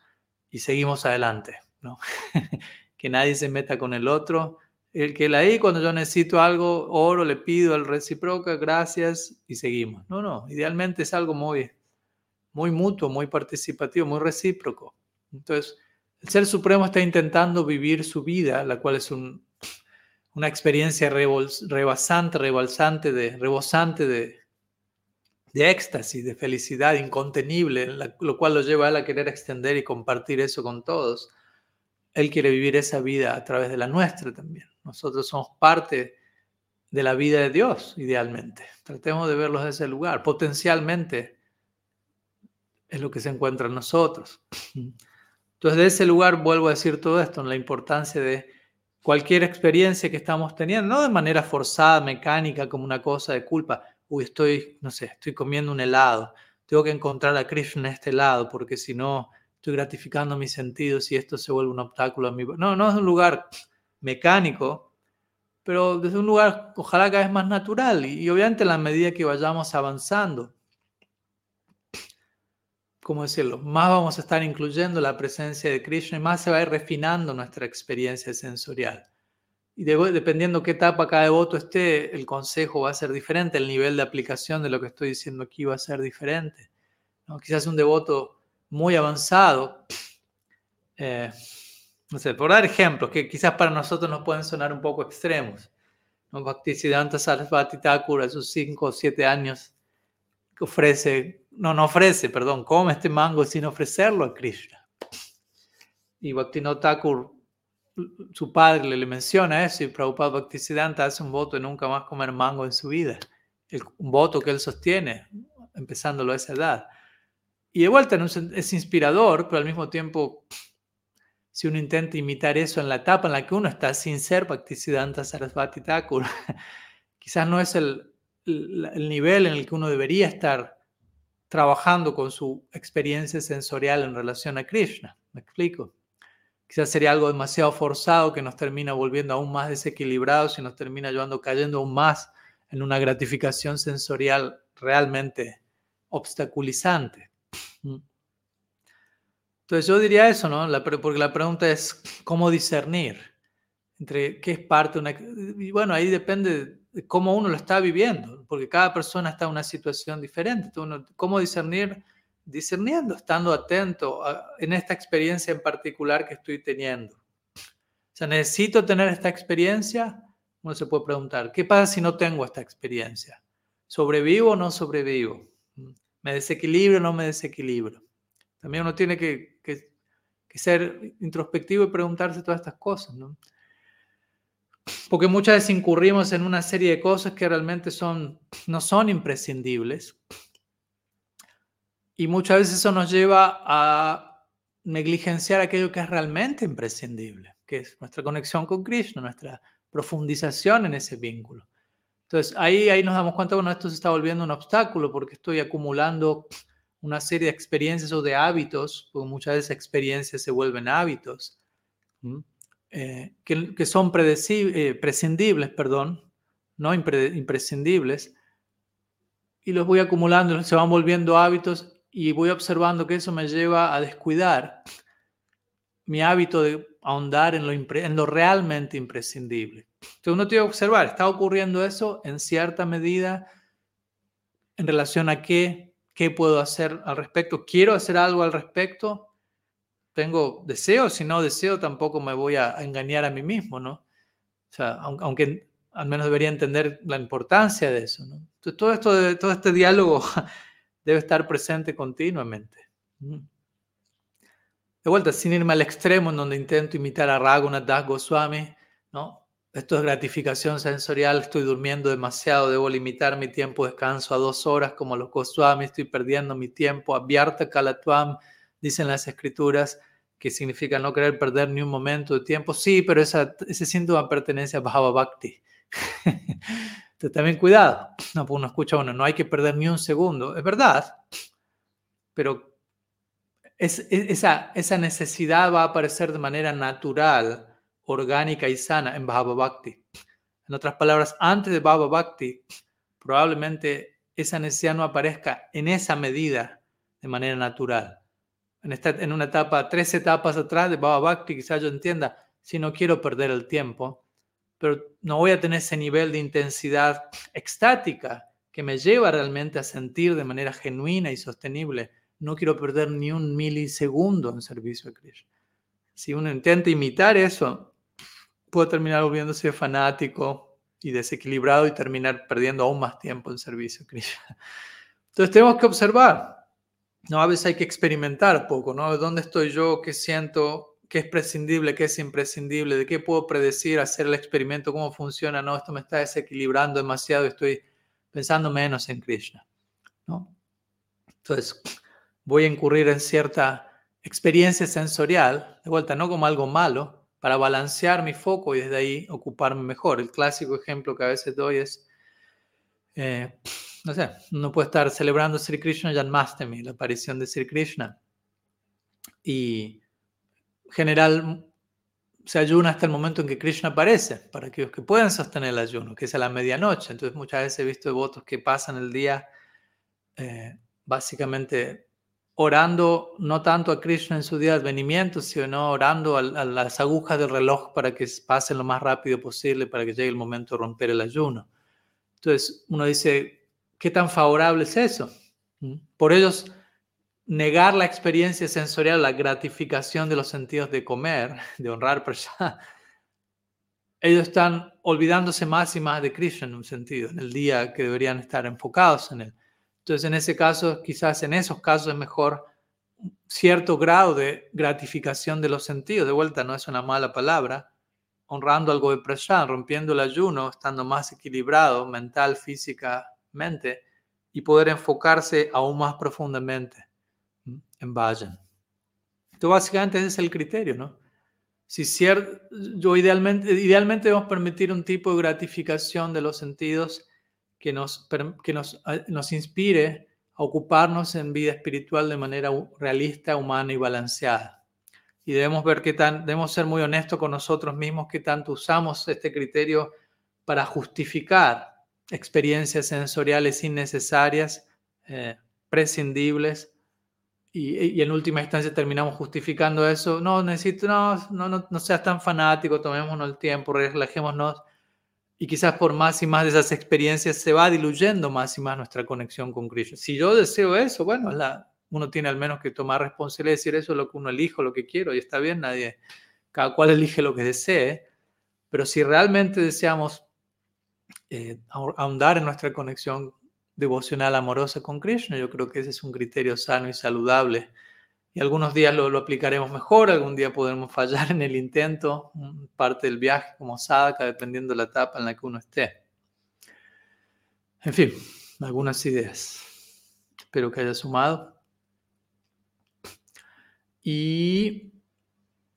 y seguimos adelante, ¿no? que nadie se meta con el otro. El que la ahí cuando yo necesito algo, oro, le pido al recíproca, gracias y seguimos. No, no, idealmente es algo muy, muy mutuo, muy participativo, muy recíproco. Entonces, el Ser Supremo está intentando vivir su vida, la cual es un, una experiencia rebasante, de, rebosante de, de éxtasis, de felicidad incontenible, lo cual lo lleva a él a querer extender y compartir eso con todos. Él quiere vivir esa vida a través de la nuestra también. Nosotros somos parte de la vida de Dios, idealmente. Tratemos de verlos desde ese lugar. Potencialmente es lo que se encuentra en nosotros. Entonces, de ese lugar vuelvo a decir todo esto, en la importancia de cualquier experiencia que estamos teniendo, no de manera forzada, mecánica, como una cosa de culpa. Uy, estoy, no sé, estoy comiendo un helado. Tengo que encontrar a Krishna en este helado, porque si no, estoy gratificando mis sentidos y esto se vuelve un obstáculo a mi... No, no es un lugar mecánico, pero desde un lugar ojalá cada vez más natural y, obviamente en la medida que vayamos avanzando, ¿cómo decirlo? Más vamos a estar incluyendo la presencia de Krishna y más se va a ir refinando nuestra experiencia sensorial. Y dependiendo qué etapa cada devoto esté, el consejo va a ser diferente, el nivel de aplicación de lo que estoy diciendo aquí va a ser diferente. ¿no? Quizás un devoto muy avanzado, eh, no sé, por dar ejemplos que quizás para nosotros nos pueden sonar un poco extremos. ¿no? Bhaktisiddhanta Sarasvati Thakur a sus 5 o 7 años ofrece no, no ofrece, perdón, come este mango sin ofrecerlo a Krishna. Y Bhaktivinoda Thakur, su padre, le, menciona eso y Prabhupada Bhaktisiddhanta hace un voto de nunca más comer mango en su vida. un voto que él sostiene, empezándolo a esa edad. Y de vuelta es inspirador, pero al mismo tiempo, si uno intenta imitar eso en la etapa en la que uno está sin ser Bhaktisiddhanta Sarasvati Thakur, quizás no es el, el nivel en el que uno debería estar trabajando con su experiencia sensorial en relación a Krishna. ¿Me explico? Quizás sería algo demasiado forzado que nos termina volviendo aún más desequilibrados y nos termina llevando cayendo aún más en una gratificación sensorial realmente obstaculizante. Mm. Entonces yo diría eso, ¿no? porque la pregunta es cómo discernir entre qué es parte de una... Y bueno, ahí depende cómo uno lo está viviendo, porque cada persona está en una situación diferente. ¿Cómo discernir discerniendo, estando atento en esta experiencia en particular que estoy teniendo. O sea, necesito tener esta experiencia. Uno se puede preguntar, ¿qué pasa si no tengo esta experiencia? ¿Sobrevivo o no sobrevivo? ¿Me desequilibro o no me desequilibro? También uno tiene que, que, ser introspectivo y preguntarse todas estas cosas, ¿no? Porque muchas veces incurrimos en una serie de cosas que realmente son, no son imprescindibles. Y muchas veces eso nos lleva a negligenciar aquello que es realmente imprescindible, que es nuestra conexión con Krishna, nuestra profundización en ese vínculo. Entonces ahí, ahí nos damos cuenta, bueno, esto se está volviendo un obstáculo porque estoy acumulando una serie de experiencias o de hábitos, porque muchas veces experiencias se vuelven hábitos. Eh, que, son eh, prescindibles, perdón, no imprescindibles, y los voy acumulando, se van volviendo hábitos y voy observando que eso me lleva a descuidar mi hábito de ahondar en lo, en lo realmente imprescindible. Entonces uno tiene que observar, ¿está ocurriendo eso en cierta medida en relación a qué, qué puedo hacer al respecto? ¿Quiero hacer algo al respecto? Tengo deseo, si no deseo tampoco me voy a engañar a mí mismo, ¿no? O sea, aunque al menos debería entender la importancia de eso, todo, esto, todo este diálogo debe estar presente continuamente. De vuelta, sin irme al extremo en donde intento imitar a Raghunath Das Goswami, ¿no? Esto es gratificación sensorial, estoy durmiendo demasiado, debo limitar mi tiempo de descanso a dos horas como los Goswami, estoy perdiendo mi tiempo, abierta Kalatuam, dicen las escrituras, que significa no querer perder ni un momento de tiempo. Sí, pero esa, ese síntoma pertenece a Bhava Bhakti. Entonces, también cuidado. No, uno escucha, bueno, no hay que perder ni un segundo. Es verdad, pero es, esa, esa necesidad va a aparecer de manera natural, orgánica y sana en Bhava Bhakti. En otras palabras, antes de Bhava Bhakti, probablemente esa necesidad no aparezca en esa medida de manera natural en, una etapa, tres etapas atrás de Baba Bhakti, quizás yo entienda, si no quiero perder el tiempo, pero no voy a tener ese nivel de intensidad extática que me lleva realmente a sentir de manera genuina y sostenible. No quiero perder ni un milisegundo en servicio a Krishna. Si uno intenta imitar eso, puede terminar volviéndose fanático y desequilibrado y terminar perdiendo aún más tiempo en servicio a Krishna. Entonces tenemos que observar no, a veces hay que experimentar poco, ¿no? ¿Dónde estoy yo? ¿Qué siento? ¿Qué es prescindible? ¿Qué es imprescindible? ¿De qué puedo predecir? Hacer el experimento, ¿cómo funciona? No, esto me está desequilibrando demasiado estoy pensando menos en Krishna, ¿no? Entonces, voy a incurrir en cierta experiencia sensorial, de vuelta, no como algo malo, para balancear mi foco y desde ahí ocuparme mejor. El clásico ejemplo que a veces doy es... Eh, no sé, uno puede estar celebrando Sri Krishna Janmastami, la aparición de Sri Krishna, y general se ayuna hasta el momento en que Krishna aparece, para aquellos que pueden sostener el ayuno, que es a la medianoche. Entonces muchas veces he visto devotos que pasan el día eh, básicamente orando no tanto a Krishna en su día de advenimiento, sino orando a, a, las agujas del reloj para que pasen lo más rápido posible, para que llegue el momento de romper el ayuno. Entonces uno dice, ¿Qué tan favorable es eso? Por ellos, negar la experiencia sensorial, la gratificación de los sentidos de comer, de honrar persona, ellos están olvidándose más y más de Krishna en un sentido, en el día que deberían estar enfocados en él. Entonces, en ese caso, quizás en esos casos es mejor cierto grado de gratificación de los sentidos. De vuelta, no es una mala palabra. Honrando algo de prashan, rompiendo el ayuno, estando más equilibrado mental, física, y poder enfocarse aún más profundamente en vayan. Entonces, básicamente ese es el criterio, ¿no? Si yo idealmente, idealmente debemos permitir un tipo de gratificación de los sentidos que nos, que nos, nos inspire a ocuparnos en vida espiritual de manera realista, humana y balanceada. Y debemos ver qué tan, debemos ser muy honestos con nosotros mismos, qué tanto usamos este criterio para justificar experiencias sensoriales innecesarias, eh, prescindibles, y, en última instancia terminamos justificando eso. No, necesito, no, no, no, seas tan fanático, tomémonos el tiempo, relajémonos. Y quizás por más y más de esas experiencias se va diluyendo más y más nuestra conexión con Krishna. Si yo deseo eso, bueno, la, uno tiene al menos que tomar responsabilidad y decir eso es lo que uno elige, lo que quiero, y está bien, nadie, cada cual elige lo que desee, pero si realmente deseamos eh, ahondar en nuestra conexión devocional amorosa con Krishna, yo creo que ese es un criterio sano y saludable. Y algunos días lo, lo aplicaremos mejor, algún día podremos fallar en el intento, parte del viaje como sadhaka, dependiendo de la etapa en la que uno esté. En fin, algunas ideas. Espero que haya sumado. Y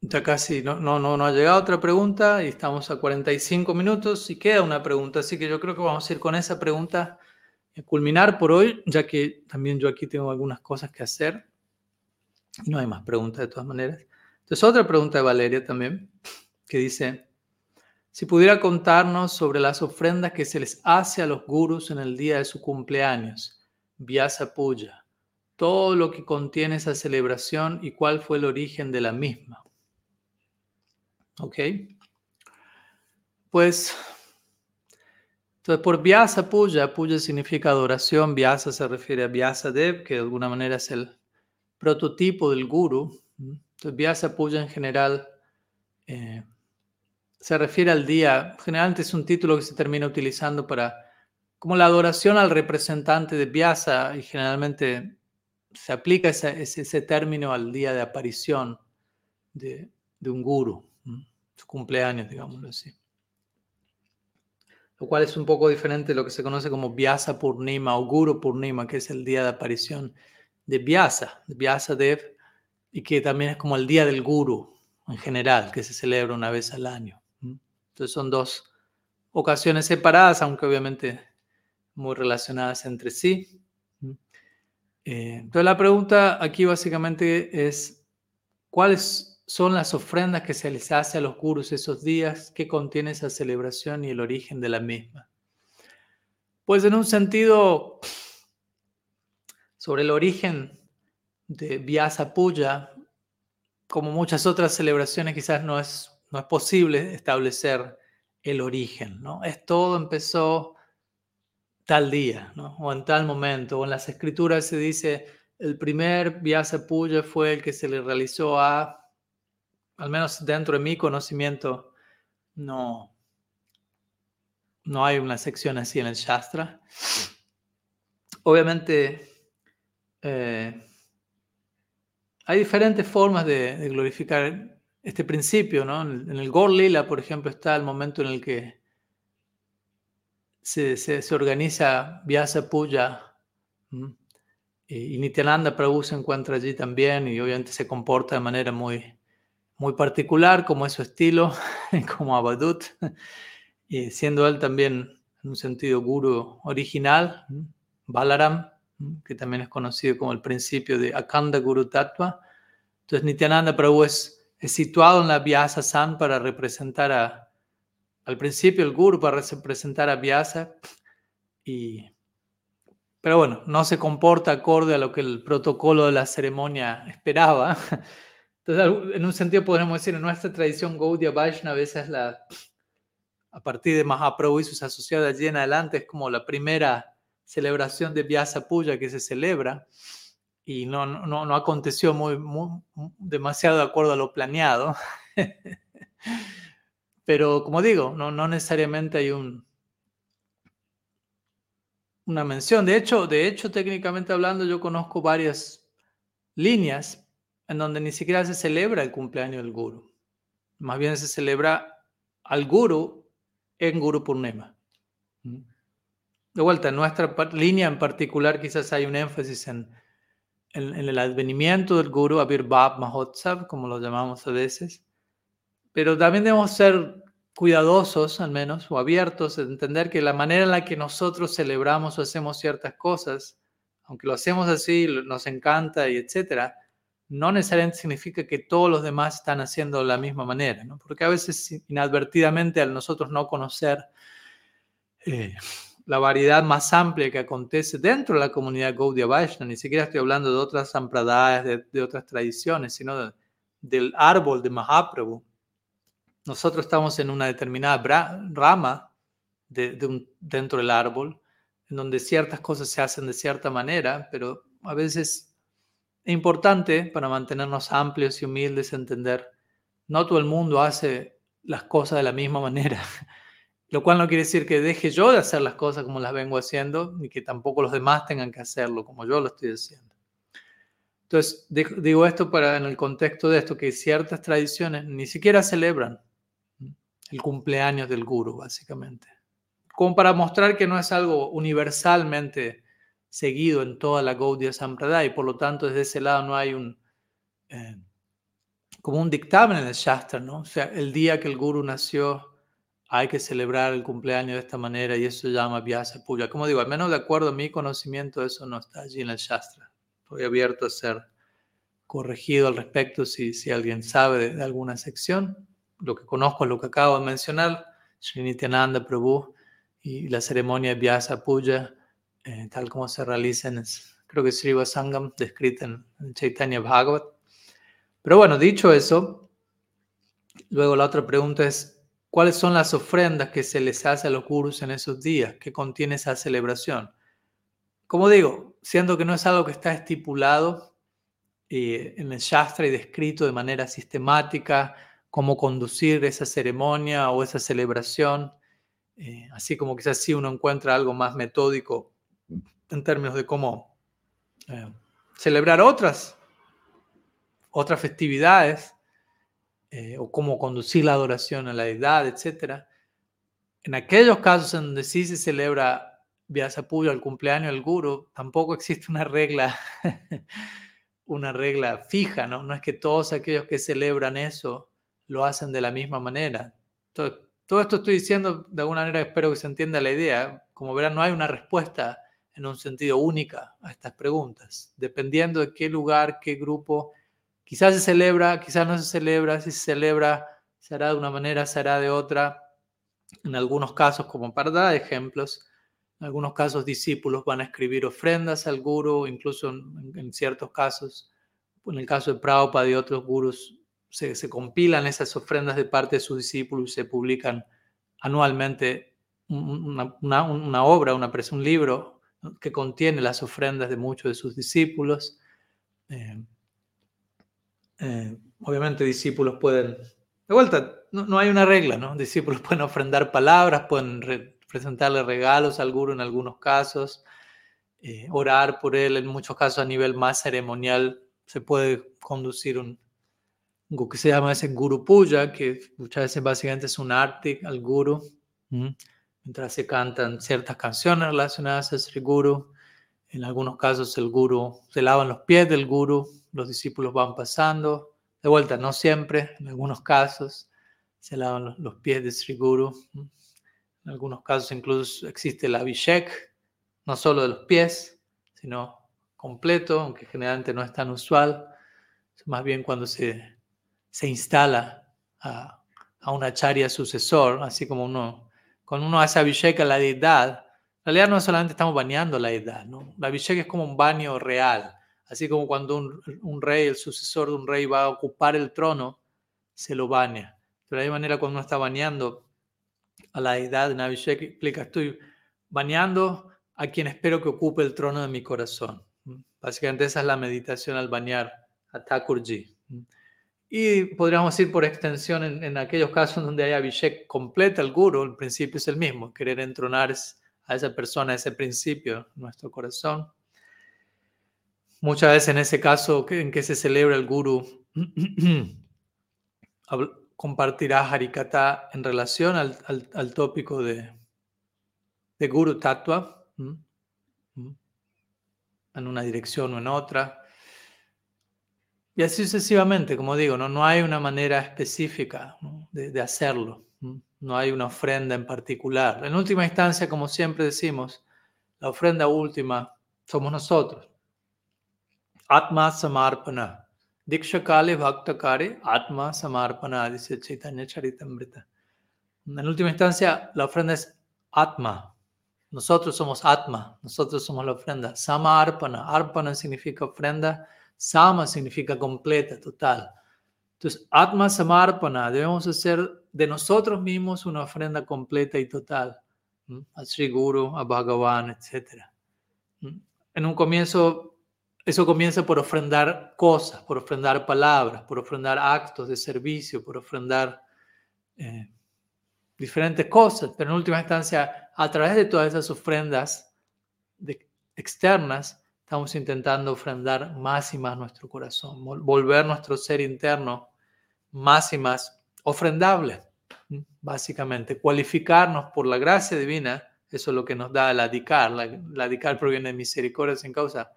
ya casi no, no, no, no ha llegado otra pregunta y estamos a 45 minutos y queda una pregunta, así que yo creo que vamos a ir con esa pregunta culminar por hoy, ya que también yo aquí tengo algunas cosas que hacer no hay más preguntas de todas maneras. Entonces otra pregunta de Valeria también, que dice, si pudiera contarnos sobre las ofrendas que se les hace a los gurus en el día de su cumpleaños, Vyasa Puja, todo lo que contiene esa celebración y cuál fue el origen de la misma. ¿Ok? Pues, entonces por Vyasa Puja, Puja significa adoración, Vyasa se refiere a Vyasa Dev, que de alguna manera es el prototipo del guru. Entonces Vyasa Puja en general eh, se refiere al día, generalmente es un título que se termina utilizando para como la adoración al representante de Vyasa y generalmente se aplica ese, ese, término al día de aparición de, de un guru su cumpleaños, digámoslo así. Lo cual es un poco diferente de lo que se conoce como Vyasa Purnima o Guru Purnima, que es el día de aparición de Vyasa, de Vyasa Dev, y que también es como el día del Guru en general, que se celebra una vez al año. Entonces son dos ocasiones separadas, aunque obviamente muy relacionadas entre sí. Eh, entonces la pregunta aquí básicamente es, ¿cuál es son las ofrendas que se les hace a los gurus esos días, que contiene esa celebración y el origen de la misma. Pues en un sentido, sobre el origen de Vyasa Puja, como muchas otras celebraciones, quizás no es, no es posible establecer el origen, ¿no? Es todo empezó tal día, ¿no? O en tal momento, en las escrituras se dice, el primer Vyasa Puja fue el que se le realizó a al menos dentro de mi conocimiento, no, no hay una sección así en el Shastra. Obviamente, eh, hay diferentes formas de, glorificar este principio, ¿no? En el Gor Lila, por ejemplo, está el momento en el que se, se, organiza Vyasa Puja y, y Nityananda Prabhu se encuentra allí también y obviamente se comporta de manera muy, muy particular, como es su estilo, como Abadut, siendo él también en un sentido guru original, Balaram, que también es conocido como el principio de Akanda Guru Tattva. Entonces Nityananda Prabhu es, situado en la Vyasa San para representar a, al principio el guru, para representar a Vyasa, y, pero bueno, no se comporta acorde a lo que el protocolo de la ceremonia esperaba. En un sentido podemos decir, en nuestra tradición Gaudiya Vaishnava, esa es la, a partir de Mahaprabhu y sus asociados allí en adelante, es como la primera celebración de Vyasa Puja que se celebra y no, no, no aconteció muy, demasiado de acuerdo a lo planeado. Pero como digo, no, no necesariamente hay un, una mención. De hecho, de hecho, técnicamente hablando, yo conozco varias líneas en donde ni siquiera se celebra el cumpleaños del guru. Más bien se celebra al guru en Guru Purnima. ¿Mm? De vuelta, en nuestra línea en particular quizás hay un énfasis en, el advenimiento del guru, Bab Mahotsav, como lo llamamos a veces. Pero también debemos ser cuidadosos, al menos, o abiertos, a entender que la manera en la que nosotros celebramos o hacemos ciertas cosas, aunque lo hacemos así, nos encanta y etcétera, no necesariamente significa que todos los demás están haciendo de la misma manera, ¿no? porque a veces inadvertidamente al nosotros no conocer eh, la variedad más amplia que acontece dentro de la comunidad Gaudiya Vaishnava, ni siquiera estoy hablando de otras sampradayas, de, otras tradiciones, sino del árbol de Mahaprabhu. Nosotros estamos en una determinada rama de, dentro del árbol, en donde ciertas cosas se hacen de cierta manera, pero a veces es importante para mantenernos amplios y humildes entender, no todo el mundo hace las cosas de la misma manera, lo cual no quiere decir que deje yo de hacer las cosas como las vengo haciendo, ni que tampoco los demás tengan que hacerlo como yo lo estoy haciendo. Entonces, digo esto para en el contexto de esto, que ciertas tradiciones ni siquiera celebran el cumpleaños del guru, básicamente. Como para mostrar que no es algo universalmente seguido en toda la Gaudiya Sampradaya y por lo tanto desde ese lado no hay un, eh, como un dictamen en el Shastra, ¿no? O sea, el día que el guru nació hay que celebrar el cumpleaños de esta manera y eso se llama Vyasa Puja. Como digo, al menos de acuerdo a mi conocimiento, eso no está allí en el Shastra. Estoy abierto a ser corregido al respecto si, si alguien sabe de, alguna sección. Lo que conozco es lo que acabo de mencionar, Srinityananda Prabhu y la ceremonia Vyasa Puja, eh, tal como se realiza creo que Sri Vasangam, descrita en, en Chaitanya Bhagavat. Pero bueno, dicho eso, luego la otra pregunta es, ¿Cuáles son las ofrendas que se les hace a los gurus en esos días que contiene esa celebración? Como digo, siendo que no es algo que está estipulado eh, en el Shastra y descrito de manera sistemática, cómo conducir esa ceremonia o esa celebración, eh, así como quizás sí uno encuentra algo más metódico en términos de cómo eh, celebrar otras, otras festividades eh, o cómo conducir la adoración a la deidad, etc. En aquellos casos en donde sí se celebra Vyasapuja, el cumpleaños del guru, tampoco existe una regla, una regla fija, ¿no? No es que todos aquellos que celebran eso lo hacen de la misma manera. Todo esto estoy diciendo de alguna manera, espero que se entienda la idea. Como verán, no hay una respuesta en un sentido única a estas preguntas, dependiendo de qué lugar, qué grupo Quizás se celebra, quizás no se celebra, si se celebra se hará de una manera, se hará de otra. En algunos casos, como para dar ejemplos, en algunos casos discípulos van a escribir ofrendas al guru, incluso en, ciertos casos, en el caso de Prabhupada y otros gurus, se, compilan esas ofrendas de parte de sus discípulos y se publican anualmente una, obra, una, un libro que contiene las ofrendas de muchos de sus discípulos. Eh, eh, obviamente discípulos pueden, de vuelta, no, hay una regla, ¿no? Discípulos pueden ofrendar palabras, pueden presentarle regalos al guru en algunos casos, eh, orar por él, en muchos casos a nivel más ceremonial se puede conducir un, lo que se llama ese guru puja, que muchas veces básicamente es un arte al guru, mientras se cantan ciertas canciones relacionadas a ese guru. En algunos casos el guru, se lavan los pies del guru, los discípulos van pasando. De vuelta, no siempre, en algunos casos se lavan los, pies de Sri Guru. En algunos casos incluso existe el Abhishek, no solo de los pies, sino completo, aunque generalmente no es tan usual. Más bien cuando se, se instala a, a un acharya sucesor, así como uno, cuando uno hace Abhishek a la deidad, en realidad no solamente estamos bañando la deidad, ¿no? La Abhishek es como un baño real Así como cuando un, rey, el sucesor de un rey va a ocupar el trono, se lo baña. De la misma manera, cuando uno está bañando a la deidad de Navishek, explica, estoy bañando a quien espero que ocupe el trono de mi corazón. Básicamente esa es la meditación al bañar a Thakurji. Y podríamos decir por extensión en, aquellos casos donde hay Abhishek completa el guru, el principio es el mismo, querer entronar a esa persona, a ese principio en nuestro corazón. Muchas veces en ese caso en que se celebra el guru, compartirá Harikata en relación al, tópico de, de Guru Tattva, en una dirección o en otra. Y así sucesivamente, como digo, no, no hay una manera específica de, hacerlo, no hay una ofrenda en particular. En última instancia, como siempre decimos, la ofrenda última somos nosotros. Atma Samarpana. Diksha Kale Bhakta Kare Atma Samarpana, dice Chaitanya Charitamrita. En última instancia, la ofrenda es Atma. Nosotros somos Atma, nosotros somos la ofrenda. Samarpana. Arpana significa ofrenda, Sama significa completa, total. Entonces, Atma Samarpana, debemos hacer de nosotros mismos una ofrenda completa y total. A Sri Guru, a Bhagavan, etc. En un comienzo eso comienza por ofrendar cosas, por ofrendar palabras, por ofrendar actos de servicio, por ofrendar eh, diferentes cosas, pero en última instancia, a través de todas esas ofrendas externas, estamos intentando ofrendar más y más nuestro corazón, volver nuestro ser interno más y más ofrendable, básicamente, cualificarnos por la gracia divina, eso es lo que nos da la dicar, la, la dicar proviene de misericordia sin causa,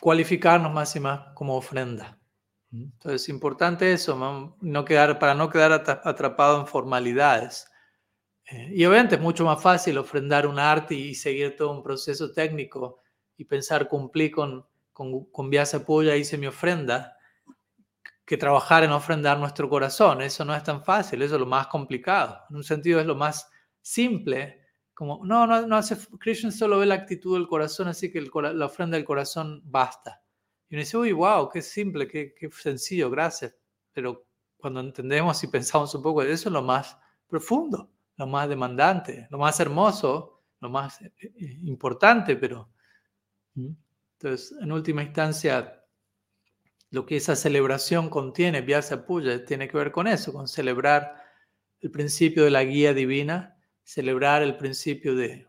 cualificarnos más y más como ofrenda. Entonces, es importante eso, no quedar, para no quedar atrapado en formalidades. Eh, y obviamente es mucho más fácil ofrendar un arte y seguir todo un proceso técnico y pensar cumplí con, con, con Vyasa Puya, hice mi ofrenda, que trabajar en ofrendar nuestro corazón. Eso no es tan fácil, eso es lo más complicado. En un sentido es lo más simple, como, no, no, no hace, Krishna solo ve la actitud del corazón, así que la ofrenda del corazón basta. Y uno dice, uy, wow, qué simple, qué, qué sencillo, gracias. Pero cuando entendemos y pensamos un poco, eso es lo más profundo, lo más demandante, lo más hermoso, lo más eh, eh, importante, pero... Entonces, en última instancia, lo que esa celebración contiene, Vyasa Puya, tiene que ver con eso, con celebrar el principio de la guía divina celebrar el principio de,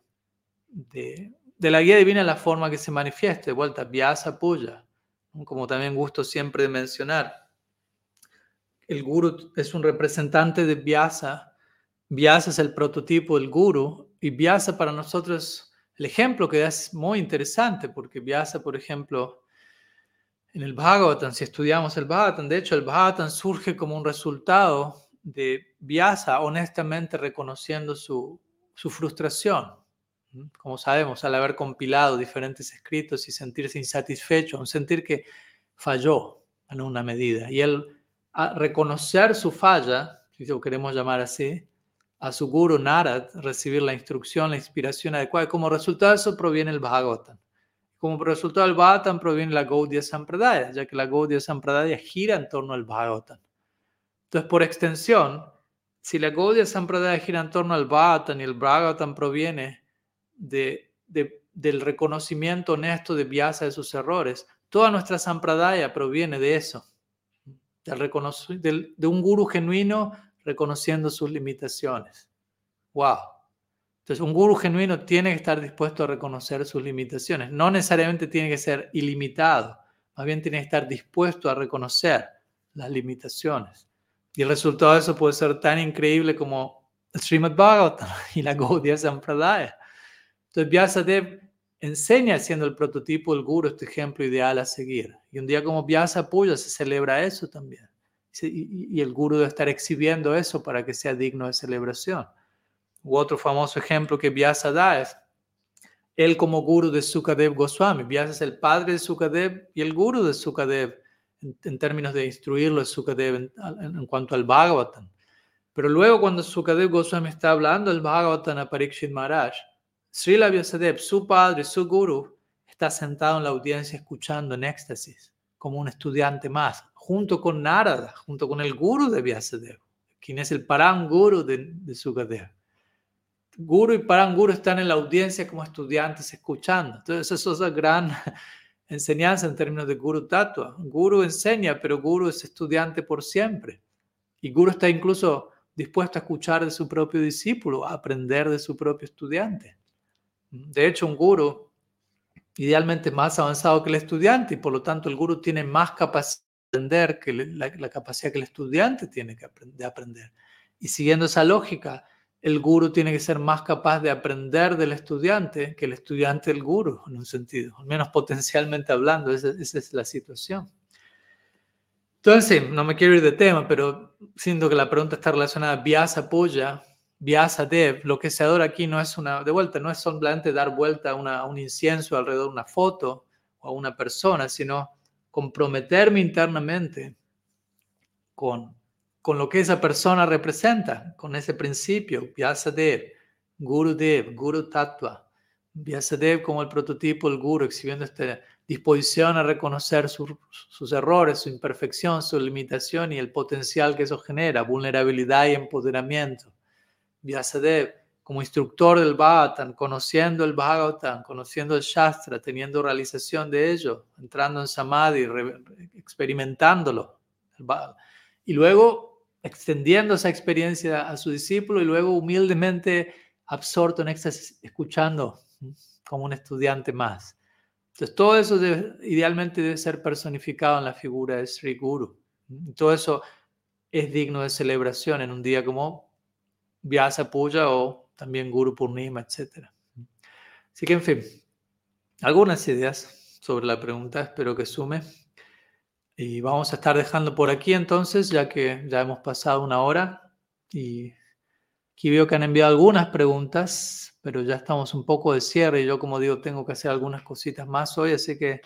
de, la guía divina en la forma que se manifieste, de vuelta, Vyasa Puya, como también gusto siempre de mencionar. El guru es un representante de Vyasa, Vyasa es el prototipo del guru, y Vyasa para nosotros, el ejemplo que da es muy interesante, porque Vyasa, por ejemplo, en el Bhagavatam, si estudiamos el Bhagavatam, de hecho el Bhagavatam surge como un resultado de Vyasa honestamente reconociendo su, frustración. Como sabemos, al haber compilado diferentes escritos y sentirse insatisfecho, sentir que falló en una medida. Y a reconocer su falla, si lo queremos llamar así, a su guru Narad, recibir la instrucción, la inspiración adecuada. como resultado de eso proviene el Bhagavatam. Como resultado del Bhagavatam proviene la Gaudiya Sampradaya, ya que la Gaudiya Sampradaya gira en torno al Bhagavatam. Entonces, por extensión, si la Gaudiya Sampradaya gira en torno al Bhattan y el Bhagavatam proviene de, del reconocimiento honesto de Vyasa de sus errores, toda nuestra Sampradaya proviene de eso, del, de un guru genuino reconociendo sus limitaciones. ¡Wow! Entonces, un guru genuino tiene que estar dispuesto a reconocer sus limitaciones. No necesariamente tiene que ser ilimitado, más bien tiene que estar dispuesto a reconocer las limitaciones. Y el resultado de eso puede ser tan increíble como Srimad Bhagavatam y la Gaudiya Sampradaya. Entonces Vyasadev enseña siendo el prototipo del guru este ejemplo ideal a seguir. Y un día como Vyasa Puya se celebra eso también. Y, el guru debe estar exhibiendo eso para que sea digno de celebración. Otro famoso ejemplo que Vyasa da es él como guru de Sukadev Goswami. Vyasa es el padre de Sukadev y el guru de Sukadev en, términos de instruirlo a Sukadev en, en, cuanto al Bhagavatam. Pero luego cuando Sukadev Goswami está hablando del Bhagavatam a Parikshit Maharaj, Srila Vyasadeva, su padre, su guru, está sentado en la audiencia escuchando en éxtasis, como un estudiante más, junto con Narada, junto con el guru de Vyasadeva, quien es el Param Guru de, de Sukadev. Guru y Param Guru están en la audiencia como estudiantes escuchando. Entonces, eso es una gran enseñanza en términos de Guru Tatua. Guru enseña, pero Guru es estudiante por siempre. Y Guru está incluso dispuesto a escuchar de su propio discípulo, a aprender de su propio estudiante. De hecho, un Guru idealmente más avanzado que el estudiante y por lo tanto el Guru tiene más capacidad aprender que la, la capacidad que el estudiante tiene que de aprender. Y siguiendo esa lógica, el guru tiene que ser más capaz de aprender del estudiante que el estudiante del guru, en un sentido, al menos potencialmente hablando, esa, es la situación. Entonces, no me quiero ir de tema, pero siento que la pregunta está relacionada a Vyasa Puya, Vyasa Dev. Lo que se adora aquí no es una, de vuelta, no es solamente dar vuelta a, a un incienso alrededor de una foto o a una persona, sino comprometerme internamente con con lo que esa persona representa, con ese principio, Vyasadev, Gurudev, Guru Tattva, Vyasadev como el prototipo del Guru, exhibiendo esta disposición a reconocer sus errores, su imperfección, su limitación y el potencial que eso genera, vulnerabilidad y empoderamiento. Vyasadev como instructor del Bhagavatam, conociendo el Bhagavatam, conociendo el Shastra, teniendo realización de ello, entrando en Samadhi, experimentándolo. Y luego extendiendo esa experiencia a su discípulo y luego humildemente absorto en éxtasis, escuchando como un estudiante más. Entonces, todo eso idealmente debe ser personificado en la figura de Sri Guru. todo eso es digno de celebración en un día como Vyasa Puja o también Guru Purnima, etc. Así que, en fin, algunas ideas sobre la pregunta, espero que sume. Y vamos a estar dejando por aquí entonces, ya que ya hemos pasado una hora. Y aquí veo que han enviado algunas preguntas, pero ya estamos un poco de cierre y yo, como digo, tengo que hacer algunas cositas más hoy, así que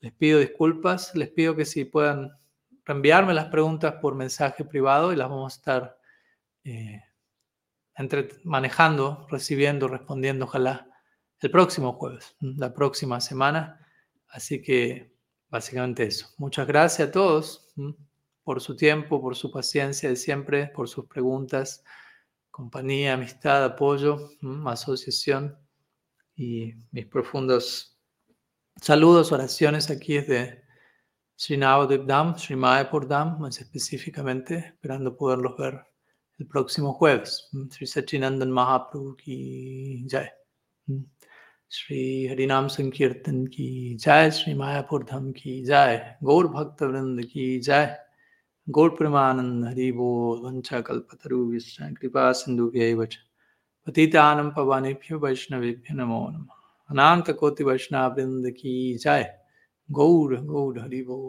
les pido disculpas, les pido que si puedan reenviarme las preguntas por mensaje privado y las vamos a estar eh, entre, manejando, recibiendo, respondiendo, ojalá el próximo jueves, la próxima semana. Así que básicamente eso. Muchas gracias a todos por su tiempo, por su paciencia de siempre, por sus preguntas, compañía, amistad, apoyo, asociación y mis profundos saludos, oraciones aquí desde Sri Navadip Dam, Sri Mayapur Dam, más específicamente, esperando poderlos ver el próximo jueves. Sri Sachinandan Mahaprabhu की जय श्री हरिनाम संकीर्तन की जय श्री मायापुर धाम की जय गौर भक्त वृंद की जय गौर प्रेमानंद हरिबो वंशा कल्पतरु विष्णा कृपा सिंधु पतितानम पवानेभ्यो वैष्णवेभ्य नमो नम अनंत कोटि वैष्णव वृंद की जय गौर गौर हरिबो